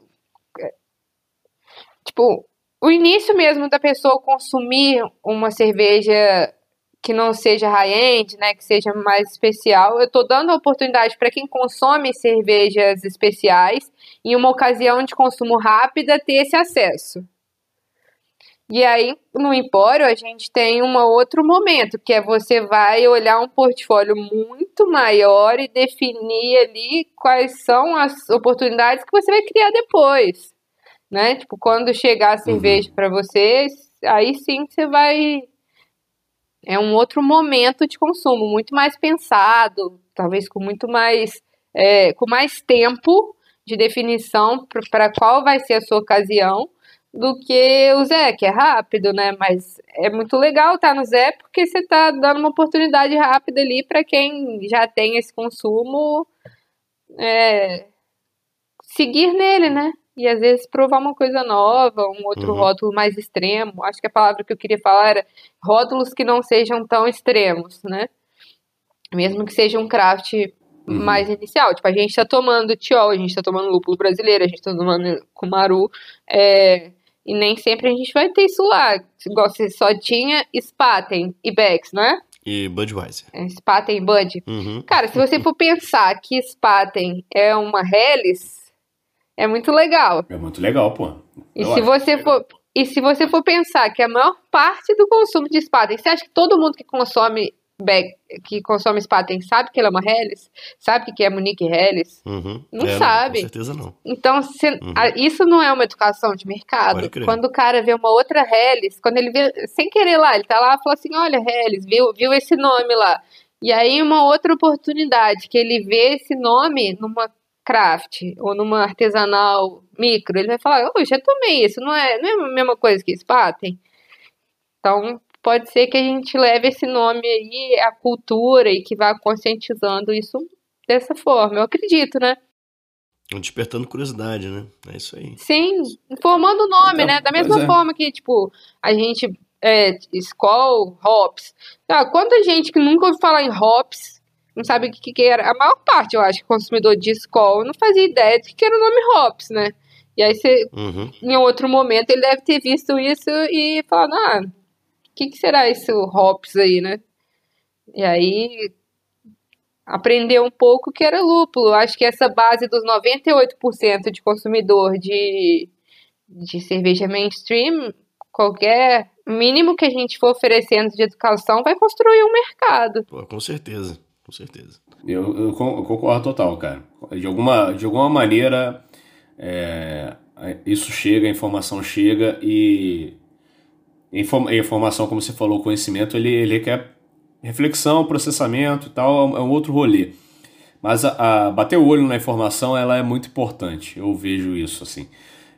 tipo o início mesmo da pessoa consumir uma cerveja que não seja high-end, né, que seja mais especial. Eu estou dando a oportunidade para quem consome cervejas especiais, em uma ocasião de consumo rápida, ter esse acesso. E aí, no Empório, a gente tem um outro momento, que é você vai olhar um portfólio muito maior e definir ali quais são as oportunidades que você vai criar depois. Né? Tipo, quando chegar a cerveja uhum. para vocês, aí sim você vai é um outro momento de consumo, muito mais pensado, talvez com muito mais, é, com mais tempo de definição para qual vai ser a sua ocasião do que o Zé, que é rápido, né? Mas é muito legal estar tá no Zé porque você está dando uma oportunidade rápida ali para quem já tem esse consumo é, seguir nele, né? E às vezes provar uma coisa nova, um outro uhum. rótulo mais extremo. Acho que a palavra que eu queria falar era rótulos que não sejam tão extremos, né? Mesmo que seja um craft uhum. mais inicial. Tipo, a gente tá tomando tiol, a gente tá tomando lúpulo brasileiro, a gente tá tomando kumaru, é, e nem sempre a gente vai ter isso lá. Igual você só tinha Spaten e Bex, né? E Budweiser. É, Spaten e Bud. Uhum. Cara, se você for pensar que Spaten é uma Helles, é muito legal. É muito legal, pô. E se você for e se você for pensar que a maior parte do consumo de Spaten, você acha que todo mundo que consome bag, que consome Spaten sabe que ela é uma Helles? Sabe que é Monique Helles? Uhum. Não é, sabe. Não, com certeza não. Então, uhum. a, isso não é uma educação de mercado. Quando o cara vê uma outra Helles, quando ele vê, sem querer lá, ele tá lá e fala assim, olha, Helles, viu, viu esse nome lá. E aí, uma outra oportunidade, que ele vê esse nome numa craft ou numa artesanal micro, ele vai falar, oh, já tomei isso, não é, não é a mesma coisa que Spaten? Então, pode ser que a gente leve esse nome aí à cultura e que vá conscientizando isso dessa forma, eu acredito, né? Despertando curiosidade, né? É isso aí. Sim, informando o nome, então, né? Da mesma é. forma que, tipo, a gente é, Skoll, Hops. Ah, quanta gente que nunca ouviu falar em Hops não sabe o que, que era. A maior parte, eu acho, consumidor de escola não fazia ideia de que era o nome Hops, né? E aí você, uhum. em outro momento, ele deve ter visto isso e falado, ah, o que, que será isso Hops aí, né? E aí aprendeu um pouco que era lúpulo. Acho que essa base dos 98% de consumidor de, de cerveja mainstream qualquer mínimo que a gente for oferecendo de educação vai construir um mercado. Pô, com certeza, com certeza. Eu, eu con- eu concordo total, cara. De alguma, de alguma maneira, é, isso chega, a informação chega e informação, como você falou, conhecimento, ele, ele requer reflexão, processamento e tal, é um outro rolê. Mas a, a- bater o olho na informação, ela é muito importante. Eu vejo isso, assim.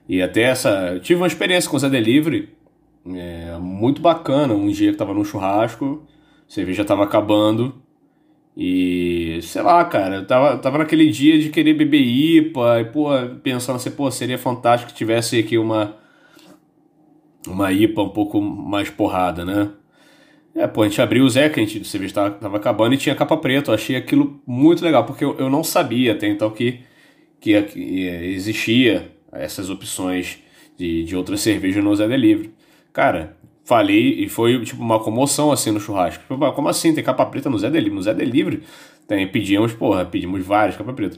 E até essa... Eu tive uma experiência com o Zé Delivery, é, muito bacana. Um dia que tava num churrasco, a cerveja tava acabando, e, sei lá, cara, eu tava, tava naquele dia de querer beber IPA e, pô, pensando assim, pô, seria fantástico que tivesse aqui uma, uma IPA um pouco mais porrada, né? É, pô, a gente abriu o Zé, que a gente, a cerveja tava, tava acabando e tinha capa preta. Eu achei aquilo muito legal, porque eu, eu não sabia até então que, que, que existia essas opções de, de outras cervejas no Zé Delivery. Cara, falei e foi tipo uma comoção assim no churrasco. Tipo, "Pô, como assim? Tem capa preta no Zé Delivery? No Zé Delivery tem, pedimos, porra, pedimos várias capa preta.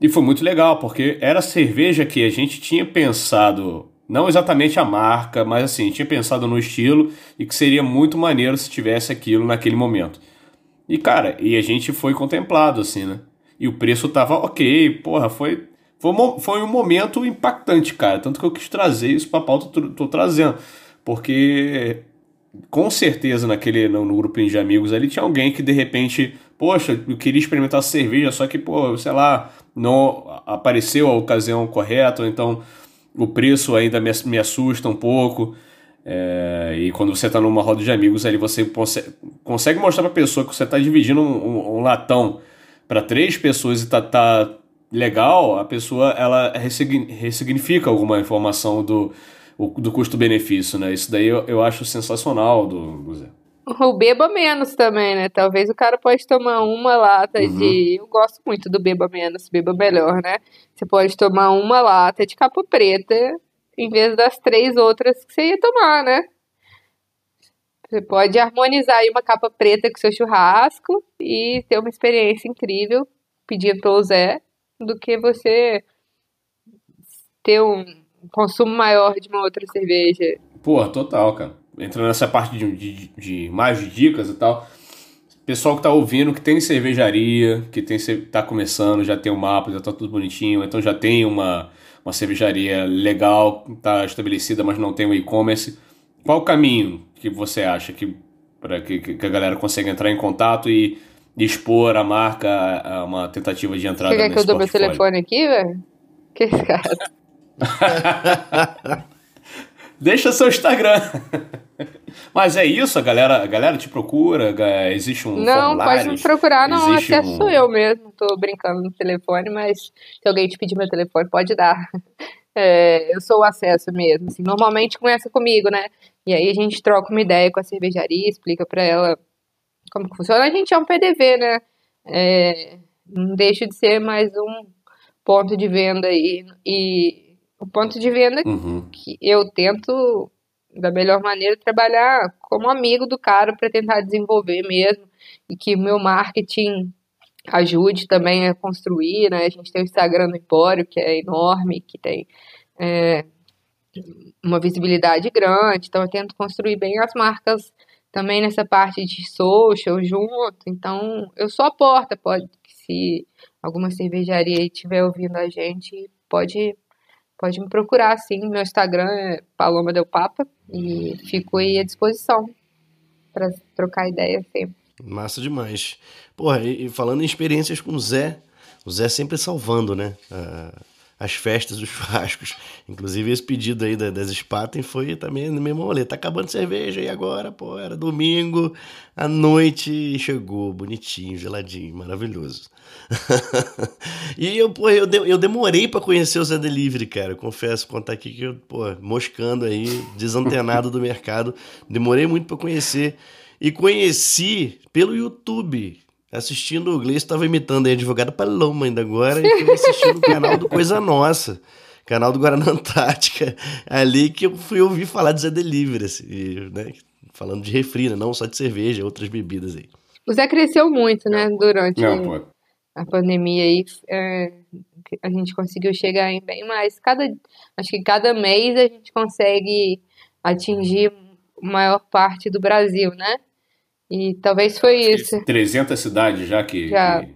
E foi muito legal, porque era cerveja que a gente tinha pensado, não exatamente a marca, mas assim, tinha pensado no estilo e que seria muito maneiro se tivesse aquilo naquele momento. E cara, e a gente foi contemplado assim, né? E o preço tava ok, porra, foi foi um, foi um momento impactante, cara. Tanto que eu quis trazer isso pra pauta, tô, tô trazendo. Porque com certeza naquele no, no grupinho de amigos ali tinha alguém que de repente, poxa, eu queria experimentar cerveja, só que, pô, sei lá, não apareceu a ocasião correta, ou então o preço ainda me, me assusta um pouco. É, e quando você está numa roda de amigos ali, você consegue, consegue mostrar pra pessoa que você está dividindo um, um- um latão para três pessoas e tá, tá legal, a pessoa ela ressigni- ressignifica alguma informação do, o- do custo-benefício, né? Isso daí eu, eu acho sensacional do, do Zé. O beba menos também, né? Talvez o cara pode tomar uma lata Uhum. de. Eu gosto muito do beba menos, beba melhor, né? Você pode tomar uma lata de capa preta em vez das três outras que você ia tomar, né? Você pode harmonizar aí uma capa preta com seu churrasco e ter uma experiência incrível, pedindo pelo Zé, do que você ter um consumo maior de uma outra cerveja. Pô, total, cara. Entrando nessa parte de, de, de mais de dicas e tal. Pessoal que tá ouvindo, que tem cervejaria, que tem, tá começando, já tem um mapa, já tá tudo bonitinho, então já tem uma, uma cervejaria legal, tá estabelecida, mas não tem o e-commerce. Qual o caminho que você acha que para que, que a galera consiga entrar em contato e, expor a marca a uma tentativa de entrada Você quer que eu dou meu telefone aqui, velho? Que esse cara? Deixa seu Instagram. Mas é isso, a galera, a galera te procura, existe um Não, formulário. pode me procurar, não. Acesso um- eu mesmo. Tô brincando no telefone, mas se alguém te pedir meu telefone, pode dar. É, eu sou o acesso mesmo. Assim, normalmente começa comigo, né? E aí a gente troca uma ideia com a cervejaria, explica pra ela como que funciona. A gente é um PDV, né? É, não deixa de ser mais um ponto de venda aí. E o ponto de venda Uhum. que eu tento da melhor maneira trabalhar como amigo do cara para tentar desenvolver mesmo e que o meu marketing ajude também a construir, né? A gente tem o Instagram do Empório, que é enorme, que tem é, uma visibilidade grande, então eu tento construir bem as marcas também nessa parte de social junto, então eu sou a porta, pode, se alguma cervejaria estiver ouvindo a gente, pode Pode me procurar, sim. Meu Instagram é Paloma Del Papa e fico aí à disposição para trocar ideia sempre. Massa demais. Porra, e, falando em experiências com o Zé, o Zé sempre salvando, né? a- as festas, os churrascos. Inclusive, esse pedido aí da- das Spaten foi também no mesmo rolê. Tá acabando cerveja e agora, pô, era domingo, à noite, e chegou, bonitinho, geladinho, maravilhoso. e eu, pô, eu, de- eu demorei pra conhecer o Zé Delivery, cara. Confesso, contar aqui que eu, pô, moscando aí, desantenado do mercado. Demorei muito pra conhecer. E conheci pelo YouTube. Assistindo, o Gleice estava imitando aí a advogada Paloma ainda agora, e fui assistindo o canal do Coisa Nossa, canal do Guaraná Antártica, ali que eu fui ouvir falar de Zé Delivery, assim, e, né, falando de refri, né, não só de cerveja, outras bebidas aí. O Zé cresceu muito, né, durante Não, a pandemia aí. é, a gente conseguiu chegar em bem mais. Cada, acho que cada mês a gente consegue atingir a maior parte do Brasil, né? E talvez foi isso. 300 cidades já que, Já. que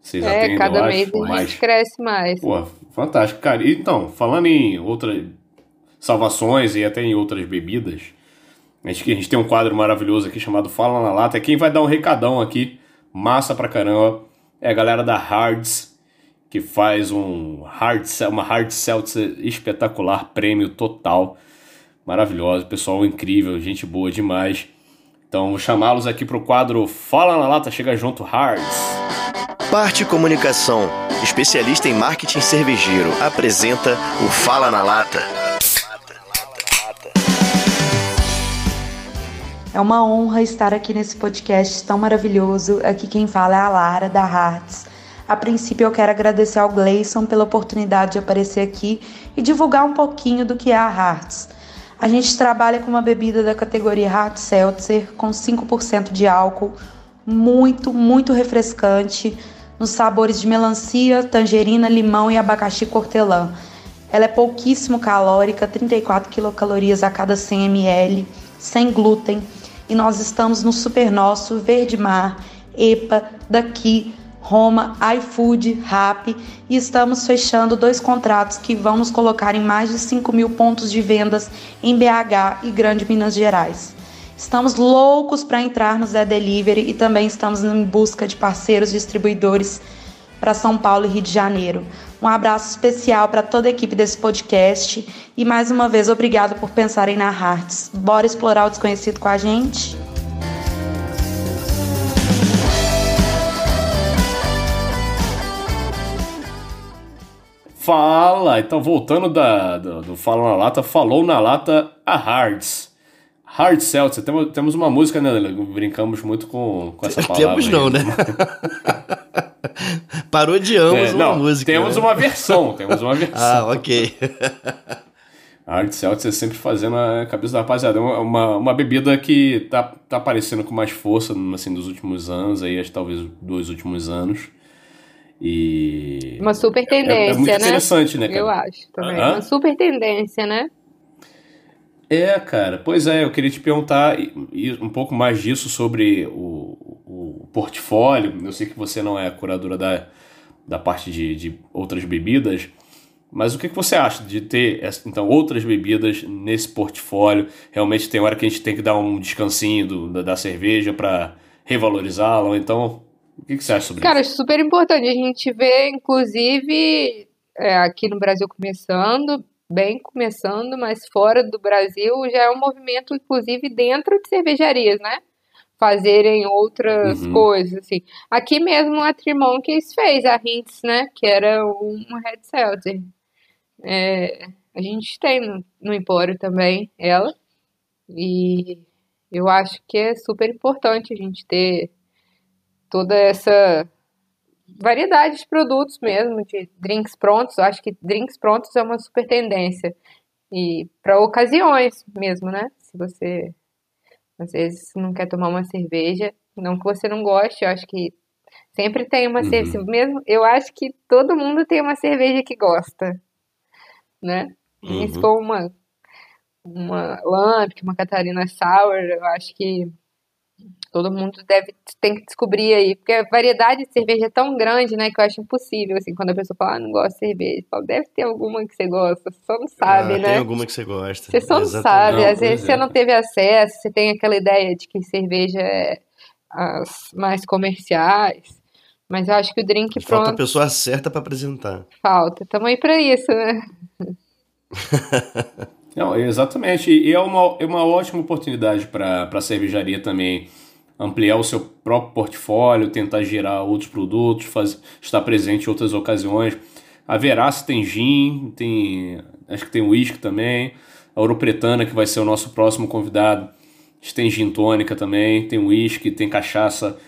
vocês É, atendem, cada eu mês acho, a ou gente mais. cresce mais. Pô, fantástico, cara. Então, falando em outras salvações e até em outras bebidas, a gente, a gente tem um quadro maravilhoso aqui chamado Fala na Lata. Quem vai dar um recadão aqui, massa pra caramba, é a galera da Hards, que faz um hard, uma Hard Seltzer espetacular, prêmio total. Maravilhosa, pessoal incrível, gente boa demais. Então, vou chamá-los aqui pro quadro Fala na Lata, chega junto, Hards. Parte Comunicação, especialista em marketing cervejeiro, apresenta o Fala na Lata. É uma honra estar aqui nesse podcast tão maravilhoso. Aqui quem fala é a Lara, da Hearts. A princípio, eu quero agradecer ao Gleison pela oportunidade de aparecer aqui e divulgar um pouquinho do que é a Hearts. A gente trabalha com uma bebida da categoria Hard Seltzer, com 5% de álcool, muito, muito refrescante, nos sabores de melancia, tangerina, limão e abacaxi cortelã. Ela é pouquíssimo calórica, 34 quilocalorias a cada 100 ml, sem glúten. E nós estamos no Super Nosso, Verde Mar, EPA, Daqui, Roma, iFood, Rap e estamos fechando dois contratos que vão nos colocar em mais de 5 mil pontos de vendas em BH e Grande Minas Gerais. Estamos loucos para entrar no Zé Delivery e também estamos em busca de parceiros distribuidores para São Paulo e Rio de Janeiro. Um abraço especial para toda a equipe desse podcast e mais uma vez obrigado por pensarem na Hearts. Bora explorar o desconhecido com a gente? Fala! Então, voltando da, do, do Fala na Lata, falou na lata a Hards. Hard Seltzer. Temos, temos uma música, né? Brincamos muito com, com essa palavra. Temos aí. não, né? Parodiamos É, uma não, música. Temos né? uma versão, temos uma versão. Ah, ok. Hard Seltzer sempre fazendo a cabeça da rapaziada. É uma, uma, bebida que tá, tá aparecendo com mais força, assim, dos últimos anos, aí, talvez dois últimos anos. E. Uma super tendência, É- é muito né? interessante, né, cara? Eu acho também. Uma super tendência, né? É, cara, pois é, eu queria te perguntar um pouco mais disso sobre o, o portfólio. Eu sei que você não é curadora da, da parte de, de outras bebidas, mas o que, que você acha de ter então outras bebidas nesse portfólio? Realmente tem hora que a gente tem que dar um descansinho do- da, da cerveja para revalorizá-la, ou então o que, que você acha sobre Cara, isso? acho super importante. A gente vê, inclusive, é, aqui no Brasil começando, bem começando, mas fora do Brasil já é um movimento, inclusive, dentro de cervejarias, né? Fazerem outras Uhum. coisas, assim. Aqui mesmo a Trimonkeys fez a Hintz, né? Que era um Red Seltzer. É, a gente tem no, no Empório também ela. E eu acho que é super importante a gente ter toda essa variedade de produtos mesmo, de drinks prontos. Eu acho que drinks prontos é uma super tendência. E para ocasiões mesmo, né? Se você às vezes não quer tomar uma cerveja, não que você não goste, eu acho que sempre tem uma Uhum. cerveja, mesmo, eu acho que todo mundo tem uma cerveja que gosta, né? E Uhum. se for uma uma Lampic, uma Catarina Sour, eu acho que todo mundo deve tem que descobrir aí, porque a variedade de cerveja é tão grande, né, que eu acho impossível, assim, quando a pessoa fala, ah, não gosto de cerveja, eu falo, deve ter alguma que você gosta, você só não sabe, Ah, né? Tem alguma que você gosta. Você só não sabe, Não, às vezes pois você é. não teve acesso, você tem aquela ideia de que cerveja é as mais comerciais, mas eu acho que o drink Falta a pronto pessoa certa pra apresentar. falta. Tamo aí pra isso, né? Não, exatamente. E é uma, é uma ótima oportunidade para a cervejaria também ampliar o seu próprio portfólio, tentar gerar outros produtos, faz, estar presente em outras ocasiões. A Verace tem gin, tem, acho que tem whisky também. A Ouropretana, que vai ser o nosso próximo convidado, tem gin tônica também, tem whisky, tem cachaça.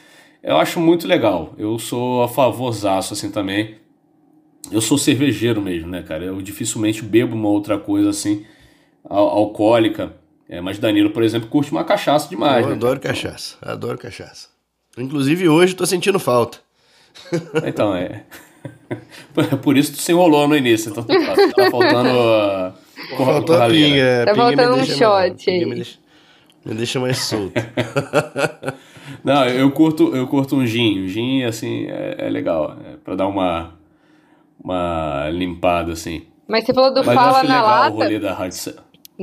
Eu acho muito legal. Eu sou a favorzaço assim também. Eu sou cervejeiro mesmo, né, cara? Eu dificilmente bebo uma outra coisa assim, al- alcoólica. É, mas Danilo, por exemplo, curte uma cachaça demais, Eu né? adoro cachaça. Adoro cachaça. Inclusive hoje tô sentindo falta. Então, é. Por- isso tu se enrolou no início. Então tá, tá faltando. ah, Faltou a pinga. é, Tá faltando um shot aí. Me deixa, me deixa mais solto. Não, eu curto, eu curto um gin. O gin, assim, é, é legal. É pra dar uma, uma limpada, assim. Mas você falou do Mas eu fala acho na legal o lata. rolê da Hard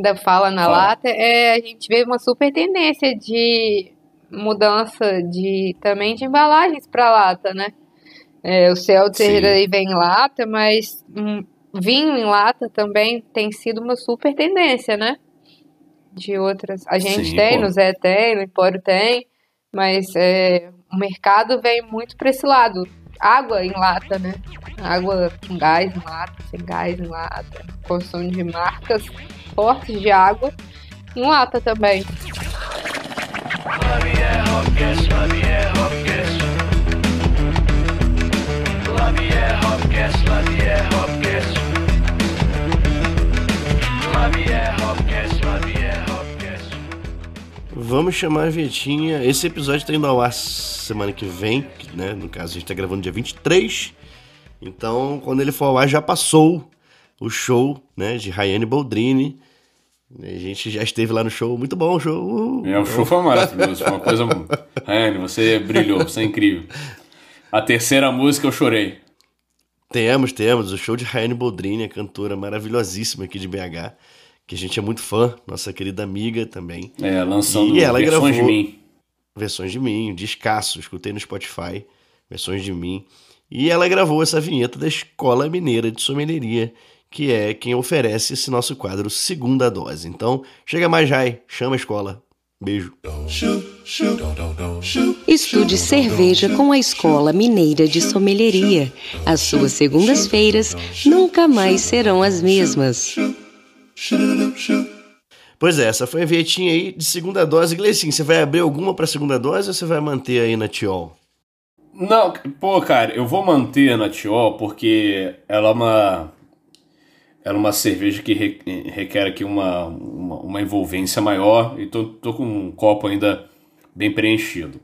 da fala na Fala. lata, é, a gente vê uma super tendência de mudança de também de embalagens para lata, né? É, o Seltzer aí vem em lata, mas hum, vinho em lata também tem sido uma super tendência, né? De outras. A gente Sim, tem, pô. no Zé tem, no Empório tem, mas é, o mercado vem muito para esse lado. Água em lata, né? Água com gás em lata, sem gás em lata. Construção de marcas fortes de água em lata também. Vamos chamar a Vietinha. Esse episódio tá indo ao ar semana que vem, né? No caso, a gente tá gravando dia 23. Então, quando ele for ao ar, já passou o show, né? De Rayane Boldrini. A gente já esteve lá no show. Muito bom o show. Uh! É, o show foi maravilhoso. Foi uma coisa. Ryan, você brilhou, você é incrível. A terceira música eu chorei. Temos, temos. O show de Rayane Boldrini, a cantora maravilhosíssima aqui de BH. Que a gente é muito fã. Nossa querida amiga também. É, lançando E ela versões gravou- de mim. Versões de mim, descasso, escutei no Spotify, versões de mim. E ela gravou essa vinheta da Escola Mineira de Sommelieria, que é quem oferece esse nosso quadro Segunda Dose. Então, chega mais, Jai, chama a escola. Beijo. Estude cerveja com a Escola Mineira de Sommelieria. As suas segundas-feiras nunca mais serão as mesmas. Pois é, essa foi a vinhetinha aí de segunda dose. Gleicinho, você vai abrir alguma pra segunda dose ou você vai manter aí na Tiol? Não, pô, cara, eu vou manter na Tiol porque ela é uma. Ela é uma cerveja que re- requer aqui uma, uma, uma envolvência maior e tô, tô com um copo ainda bem preenchido.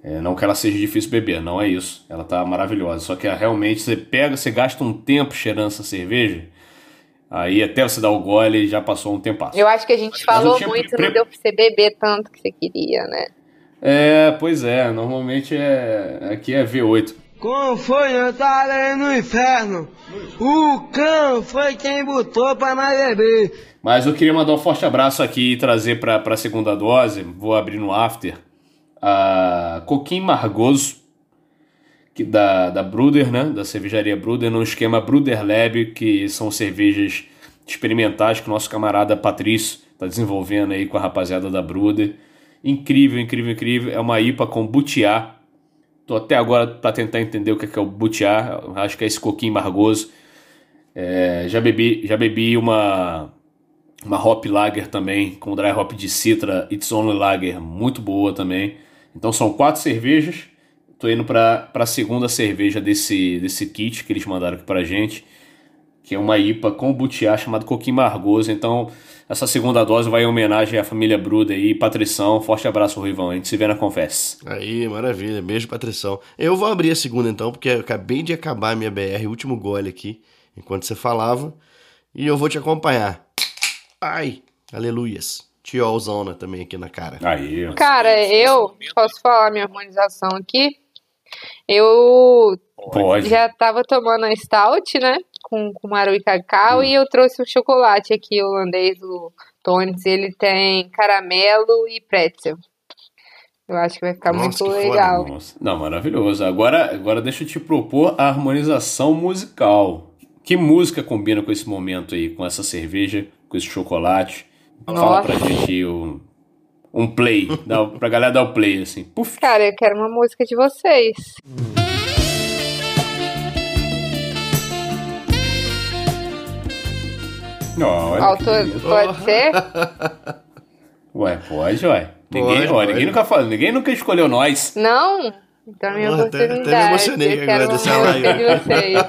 É, não que ela seja difícil beber, não é isso. Ela tá maravilhosa. Só que ah, realmente você pega, você gasta um tempo cheirando essa cerveja, aí até você dar o gole já passou um tempo. Eu acho que a gente eu falou muito, pre- não deu pra você beber tanto que você queria, né? É, pois é, normalmente é. Aqui é V8. Como foi jantar no inferno? O cão foi quem botou pra nós beber. Mas eu queria mandar um forte abraço aqui e trazer para a segunda dose, vou abrir no after, a Coquim Margoso, que da, da Bruder, né, da cervejaria Bruder, no esquema Bruder Lab, que são cervejas experimentais que o nosso camarada Patrício está desenvolvendo aí com a rapaziada da Bruder. Incrível, incrível, incrível. É uma IPA com butiá. Tô até agora para tentar entender o que é, que é o butiá. Acho que é esse coquinho margoso. É, já bebi, já bebi uma uma hop lager também com dry hop de citra It's Only Lager muito boa também. Então são quatro cervejas. Tô indo para a segunda cerveja desse desse kit que eles mandaram aqui pra gente, que é uma IPA com butiá chamado Coquinho Margoso. Então essa segunda dose vai em homenagem à família Bruda aí, Patrição. Forte abraço, Ruivão. A gente se vê na Confess. Aí, maravilha. Beijo, Patrição. Eu vou abrir a segunda então, porque eu acabei de acabar a minha BR, último gole aqui, enquanto você falava. E eu vou te acompanhar. Ai, aleluias. Tiolzona também aqui na cara. Aí, ó. Cara, eu posso falar minha harmonização aqui. Eu Pode. já tava tomando a stout, né? Com, com maru e cacau, e eu trouxe o chocolate aqui, holandês, o Tones. Ele tem caramelo e pretzel. Eu acho que vai ficar muito legal. Nossa. Não, maravilhoso. Agora, agora deixa eu te propor a harmonização musical. Que música combina com esse momento aí, com essa cerveja, com esse chocolate? Fala Nossa. pra gente um, um play, dá, pra galera dar o play, assim. Puf. Cara, eu quero uma música de vocês. Não, que Autor, pode ser? Ué, pode, ué. Ninguém, Pode, ó, pode. ninguém nunca falou, ninguém nunca escolheu nós. Não? Então, minha Ah, até- até me oportunidade. emocionei eu agora dessa música de live. vocês.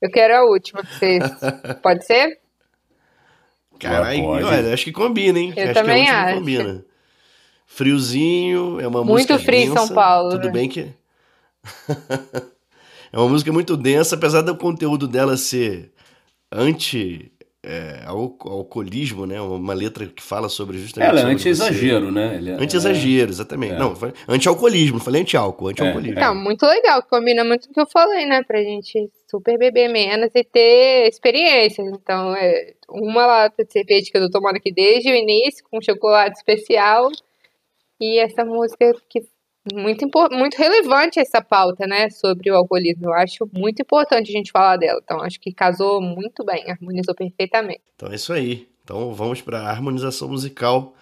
Eu quero a última que vocês. Pode ser? Caralho, olha, acho que combina, hein? Eu acho também que a última acho. combina. Friozinho, é uma Muito música frio em densa, São Paulo, Tudo né? bem que... é uma música muito densa, apesar do conteúdo dela ser anti é, alcoolismo, né? Uma letra que fala sobre justamente. Ela é anti-exagero, né? É- Anti-exagero, exatamente. É. Não, anti-alcoolismo, não falei anti-álcool, anti-alcoolismo. Não, muito legal, combina muito com o que eu falei, né? Pra gente super beber menos e ter experiências. Então, é uma lata de cerveja que eu tô tomando aqui desde o início, com chocolate especial. E essa música que muito, muito relevante essa pauta, né? Sobre o alcoolismo. Eu acho muito importante a gente falar dela. Então, acho que casou muito bem, harmonizou perfeitamente. Então é isso aí. Então vamos para a harmonização musical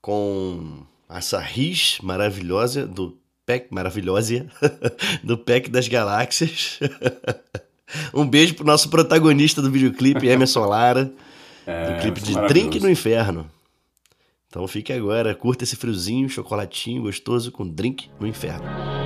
com essa riz maravilhosa do Pack maravilhosa do Pack das Galáxias. um beijo pro nosso protagonista do videoclipe, Emerson Lara, do clipe de É. Drink no Inferno. Então fique agora, curta esse friozinho, chocolatinho gostoso com Drink no Inferno.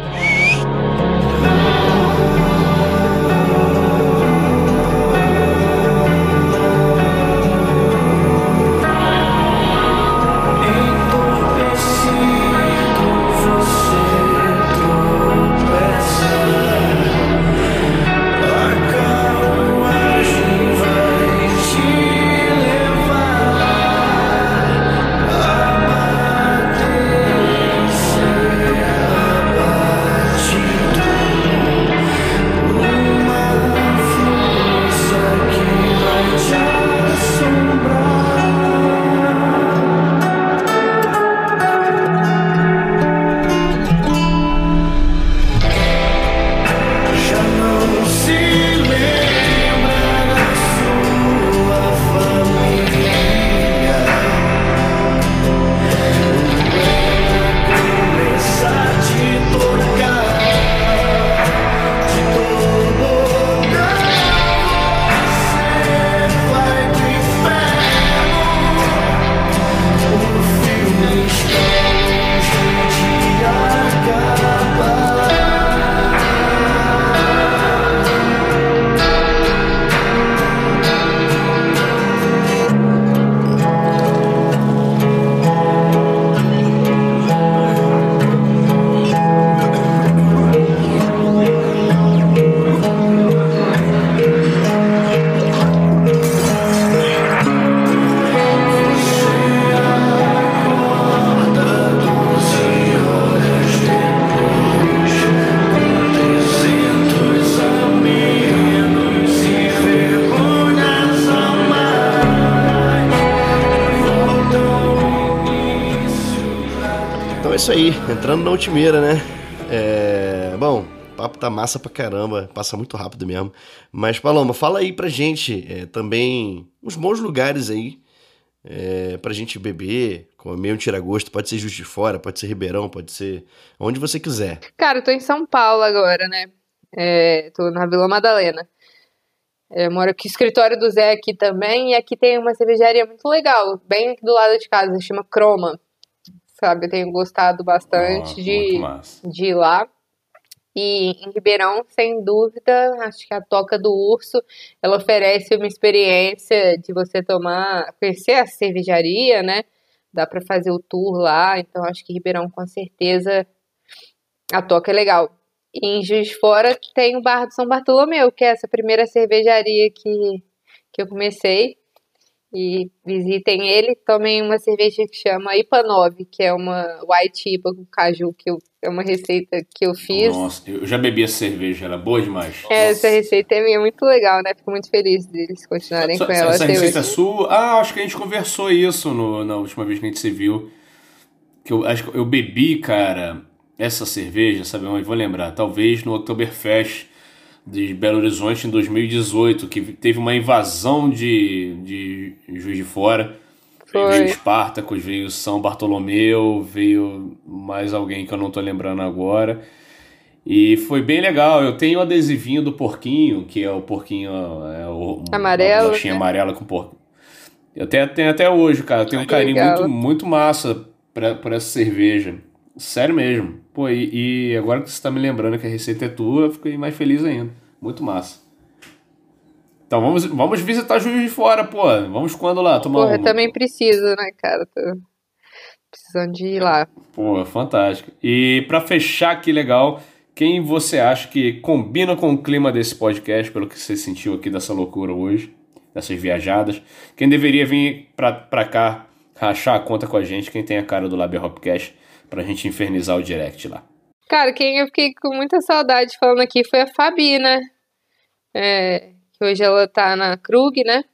Isso aí, entrando na ultimeira, né? É, Bom, o papo tá massa pra caramba, passa muito rápido mesmo. Mas, Paloma, fala aí pra gente é, também uns bons lugares aí é, pra gente beber, comer um tiragosto. Pode ser Juiz de Fora, pode ser Ribeirão, pode ser onde você quiser. Cara, eu tô em São Paulo agora, né? É, tô na Vila Madalena. É, eu moro aqui, escritório do Zé aqui também, e aqui tem uma cervejaria muito legal, bem do lado de casa, chama Croma. Sabe, eu tenho gostado bastante Ó, de, de ir lá. E em Ribeirão, sem dúvida, acho que a Toca do Urso, ela oferece uma experiência de você tomar, conhecer a cervejaria, né? Dá pra fazer o tour lá, então acho que Ribeirão com certeza a Toca é legal. E em Juiz de Fora tem o Bar do São Bartolomeu, que é essa primeira cervejaria que, que eu comecei. E visitem ele, tomem uma cerveja que chama IPA 9, que é uma white IPA com caju, que eu, é uma receita que eu fiz. Nossa, eu já bebi essa cerveja, ela é boa demais. É, essa receita é minha, muito legal, né? Fico muito feliz deles continuarem com ela essa receita é hoje. sua? Ah, acho que a gente conversou isso no- na última vez que a gente se viu. Que eu acho que eu bebi, cara, essa cerveja, sabe onde? Vou lembrar. Talvez no Oktoberfest de Belo Horizonte em 2018, que teve uma invasão de, de Juiz de Fora. Foi. Veio Espartacus, veio São Bartolomeu, veio mais alguém que eu não tô lembrando agora. E foi bem legal. Eu tenho o adesivinho do porquinho, que é o porquinho. É o, Amarelo, Uma bolachinha né? amarela com porco. Eu tenho, tenho até hoje, cara. Eu tenho um carinho legal. muito, muito massa pra, por essa cerveja. Sério mesmo. Pô, e, e agora que você tá me lembrando que a receita é tua, eu fiquei mais feliz ainda. Muito massa. Então vamos, vamos visitar Juiz de Fora, pô. Vamos quando lá? Tomar Porra, uma? eu também preciso, né, cara? Tô precisando de ir lá. Pô, fantástico. E pra fechar aqui legal, quem você acha que combina com o clima desse podcast, pelo que você sentiu aqui dessa loucura hoje? dessas viajadas. Quem deveria vir pra, pra cá rachar a conta com a gente, quem tem a cara do Labia Hopcast, pra gente infernizar o direct lá. Cara, quem eu fiquei com muita saudade falando aqui foi a Fabi, né? É, que hoje ela tá na Krug, né?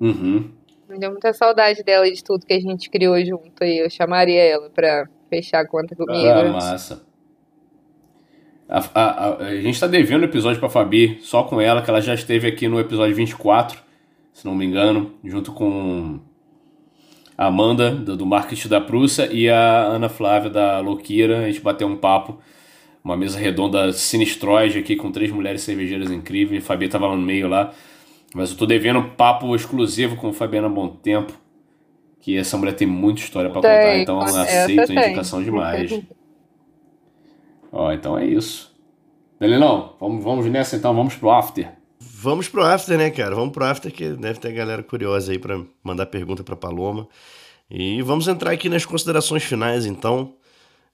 Uhum. Me deu muita saudade dela e de tudo que a gente criou junto aí. Eu chamaria ela pra fechar a conta comigo. Ah, massa. A, a, a, a gente tá devendo episódio pra Fabi, só com ela, que ela já esteve aqui no episódio 24, se não me engano, junto com a Amanda, do, do Marketing da Prússia, e a Ana Flávia, da Louquira. A gente bateu um papo, uma mesa redonda sinistroide aqui, com três mulheres cervejeiras incríveis. A Fabi tava lá no meio lá. Mas eu tô devendo um papo exclusivo com Fabiana Bom Tempo, que essa mulher tem muita história pra contar, então com- aceito a tem. indicação demais. Ó, então é isso. Danilão, vamos, vamos nessa então, vamos pro after. Vamos pro after, né, cara? Vamos pro after que deve ter galera curiosa aí pra mandar pergunta pra Paloma. E vamos entrar aqui nas considerações finais, então.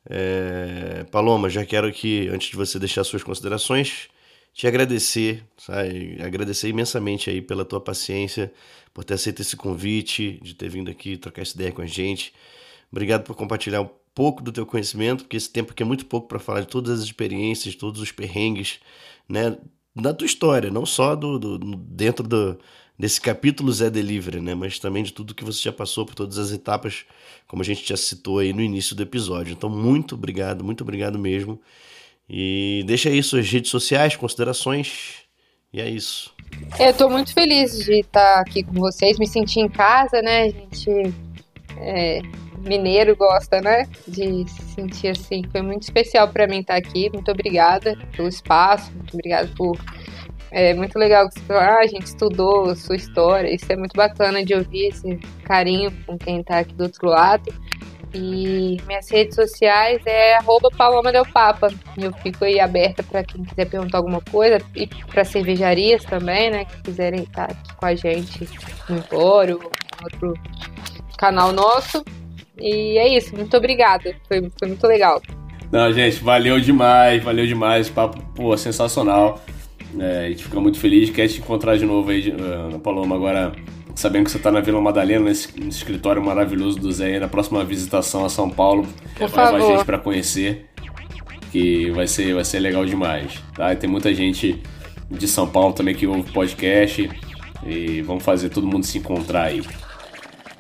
É, Paloma, já quero que, antes de você deixar suas considerações, te agradecer, sabe? Agradecer imensamente aí pela tua paciência, por ter aceito esse convite, de ter vindo aqui trocar essa ideia com a gente. Obrigado por compartilhar um pouco do teu conhecimento, porque esse tempo aqui é muito pouco para falar de todas as experiências, todos os perrengues, né, da tua história, não só do, do- dentro do, desse capítulo Zé Delivery, né, mas também de tudo que você já passou por todas as etapas, como a gente já citou aí no início do episódio. Então, muito obrigado, muito obrigado mesmo. E deixa aí suas redes sociais, considerações. E é isso. Eu tô muito feliz de estar aqui com vocês, me sentir em casa, né? A gente é, mineiro gosta, né? De se sentir assim. Foi muito especial pra mim estar aqui. Muito obrigada pelo espaço, muito obrigada por. É muito legal que você falou, ah, a gente estudou sua história. Isso é muito bacana de ouvir esse carinho com quem tá aqui do outro lado. E minhas redes sociais é Paloma Del Papa. Eu fico aí aberta para quem quiser perguntar alguma coisa e para cervejarias também, né? Que quiserem estar aqui com a gente no Empório, em outro canal nosso. E é isso, muito obrigada. Foi, foi muito legal. Não, gente, valeu demais, valeu demais. Papo, pô, sensacional. É, a gente fica muito feliz. Quer te encontrar de novo aí, uh, Paloma, agora sabendo que você tá na Vila Madalena, nesse, nesse escritório maravilhoso do Zé, aí, na próxima visitação a São Paulo. Por leva a gente pra conhecer, que vai ser, vai ser legal demais. Tá? E tem muita gente de São Paulo também que ouve podcast. E vamos fazer todo mundo se encontrar aí.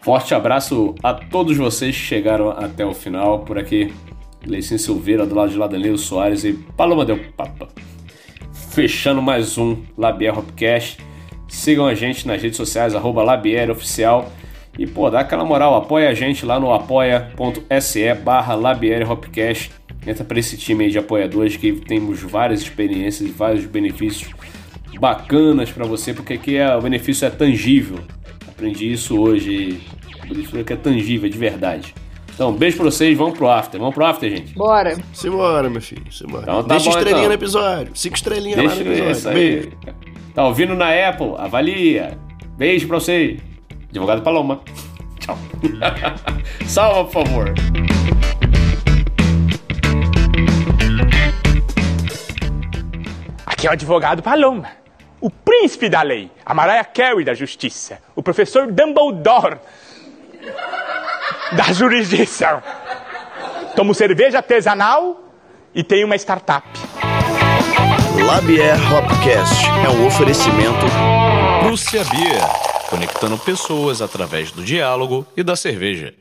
Forte abraço a todos vocês que chegaram até o final. Por aqui, Leicin Silveira, do lado de lá, Danilo Soares e Paloma Del Papa. Fechando mais um Labier Hopcast. Sigam a gente nas redes sociais, arroba Labier Oficial. E, pô, dá aquela moral, apoia a gente lá no apoia.se barra Labier Hopcast. Entra pra esse time aí de apoiadores que temos várias experiências e vários benefícios bacanas pra você, porque aqui é, o benefício é tangível. Aprendi isso hoje. Por isso é que é tangível, é de verdade. Então, beijo pra vocês, vamos pro after. Vamos pro after, gente. Bora. Simbora, meu filho. Simbora. Então tá Deixa bom, estrelinha então. no episódio. Cinco estrelinhas lá no episódio. isso aí. Beijo. Tá ouvindo na Apple? Avalia. Beijo pra você. Advogado Paloma. Tchau. Salva, por favor. Aqui é o advogado Paloma, o príncipe da lei, a Mariah Carey da justiça, o professor Dumbledore da jurisdição. Tomo cerveja artesanal e tenho uma startup. Labier Hopcast é um oferecimento Prússia Beer, conectando pessoas através do diálogo e da cerveja.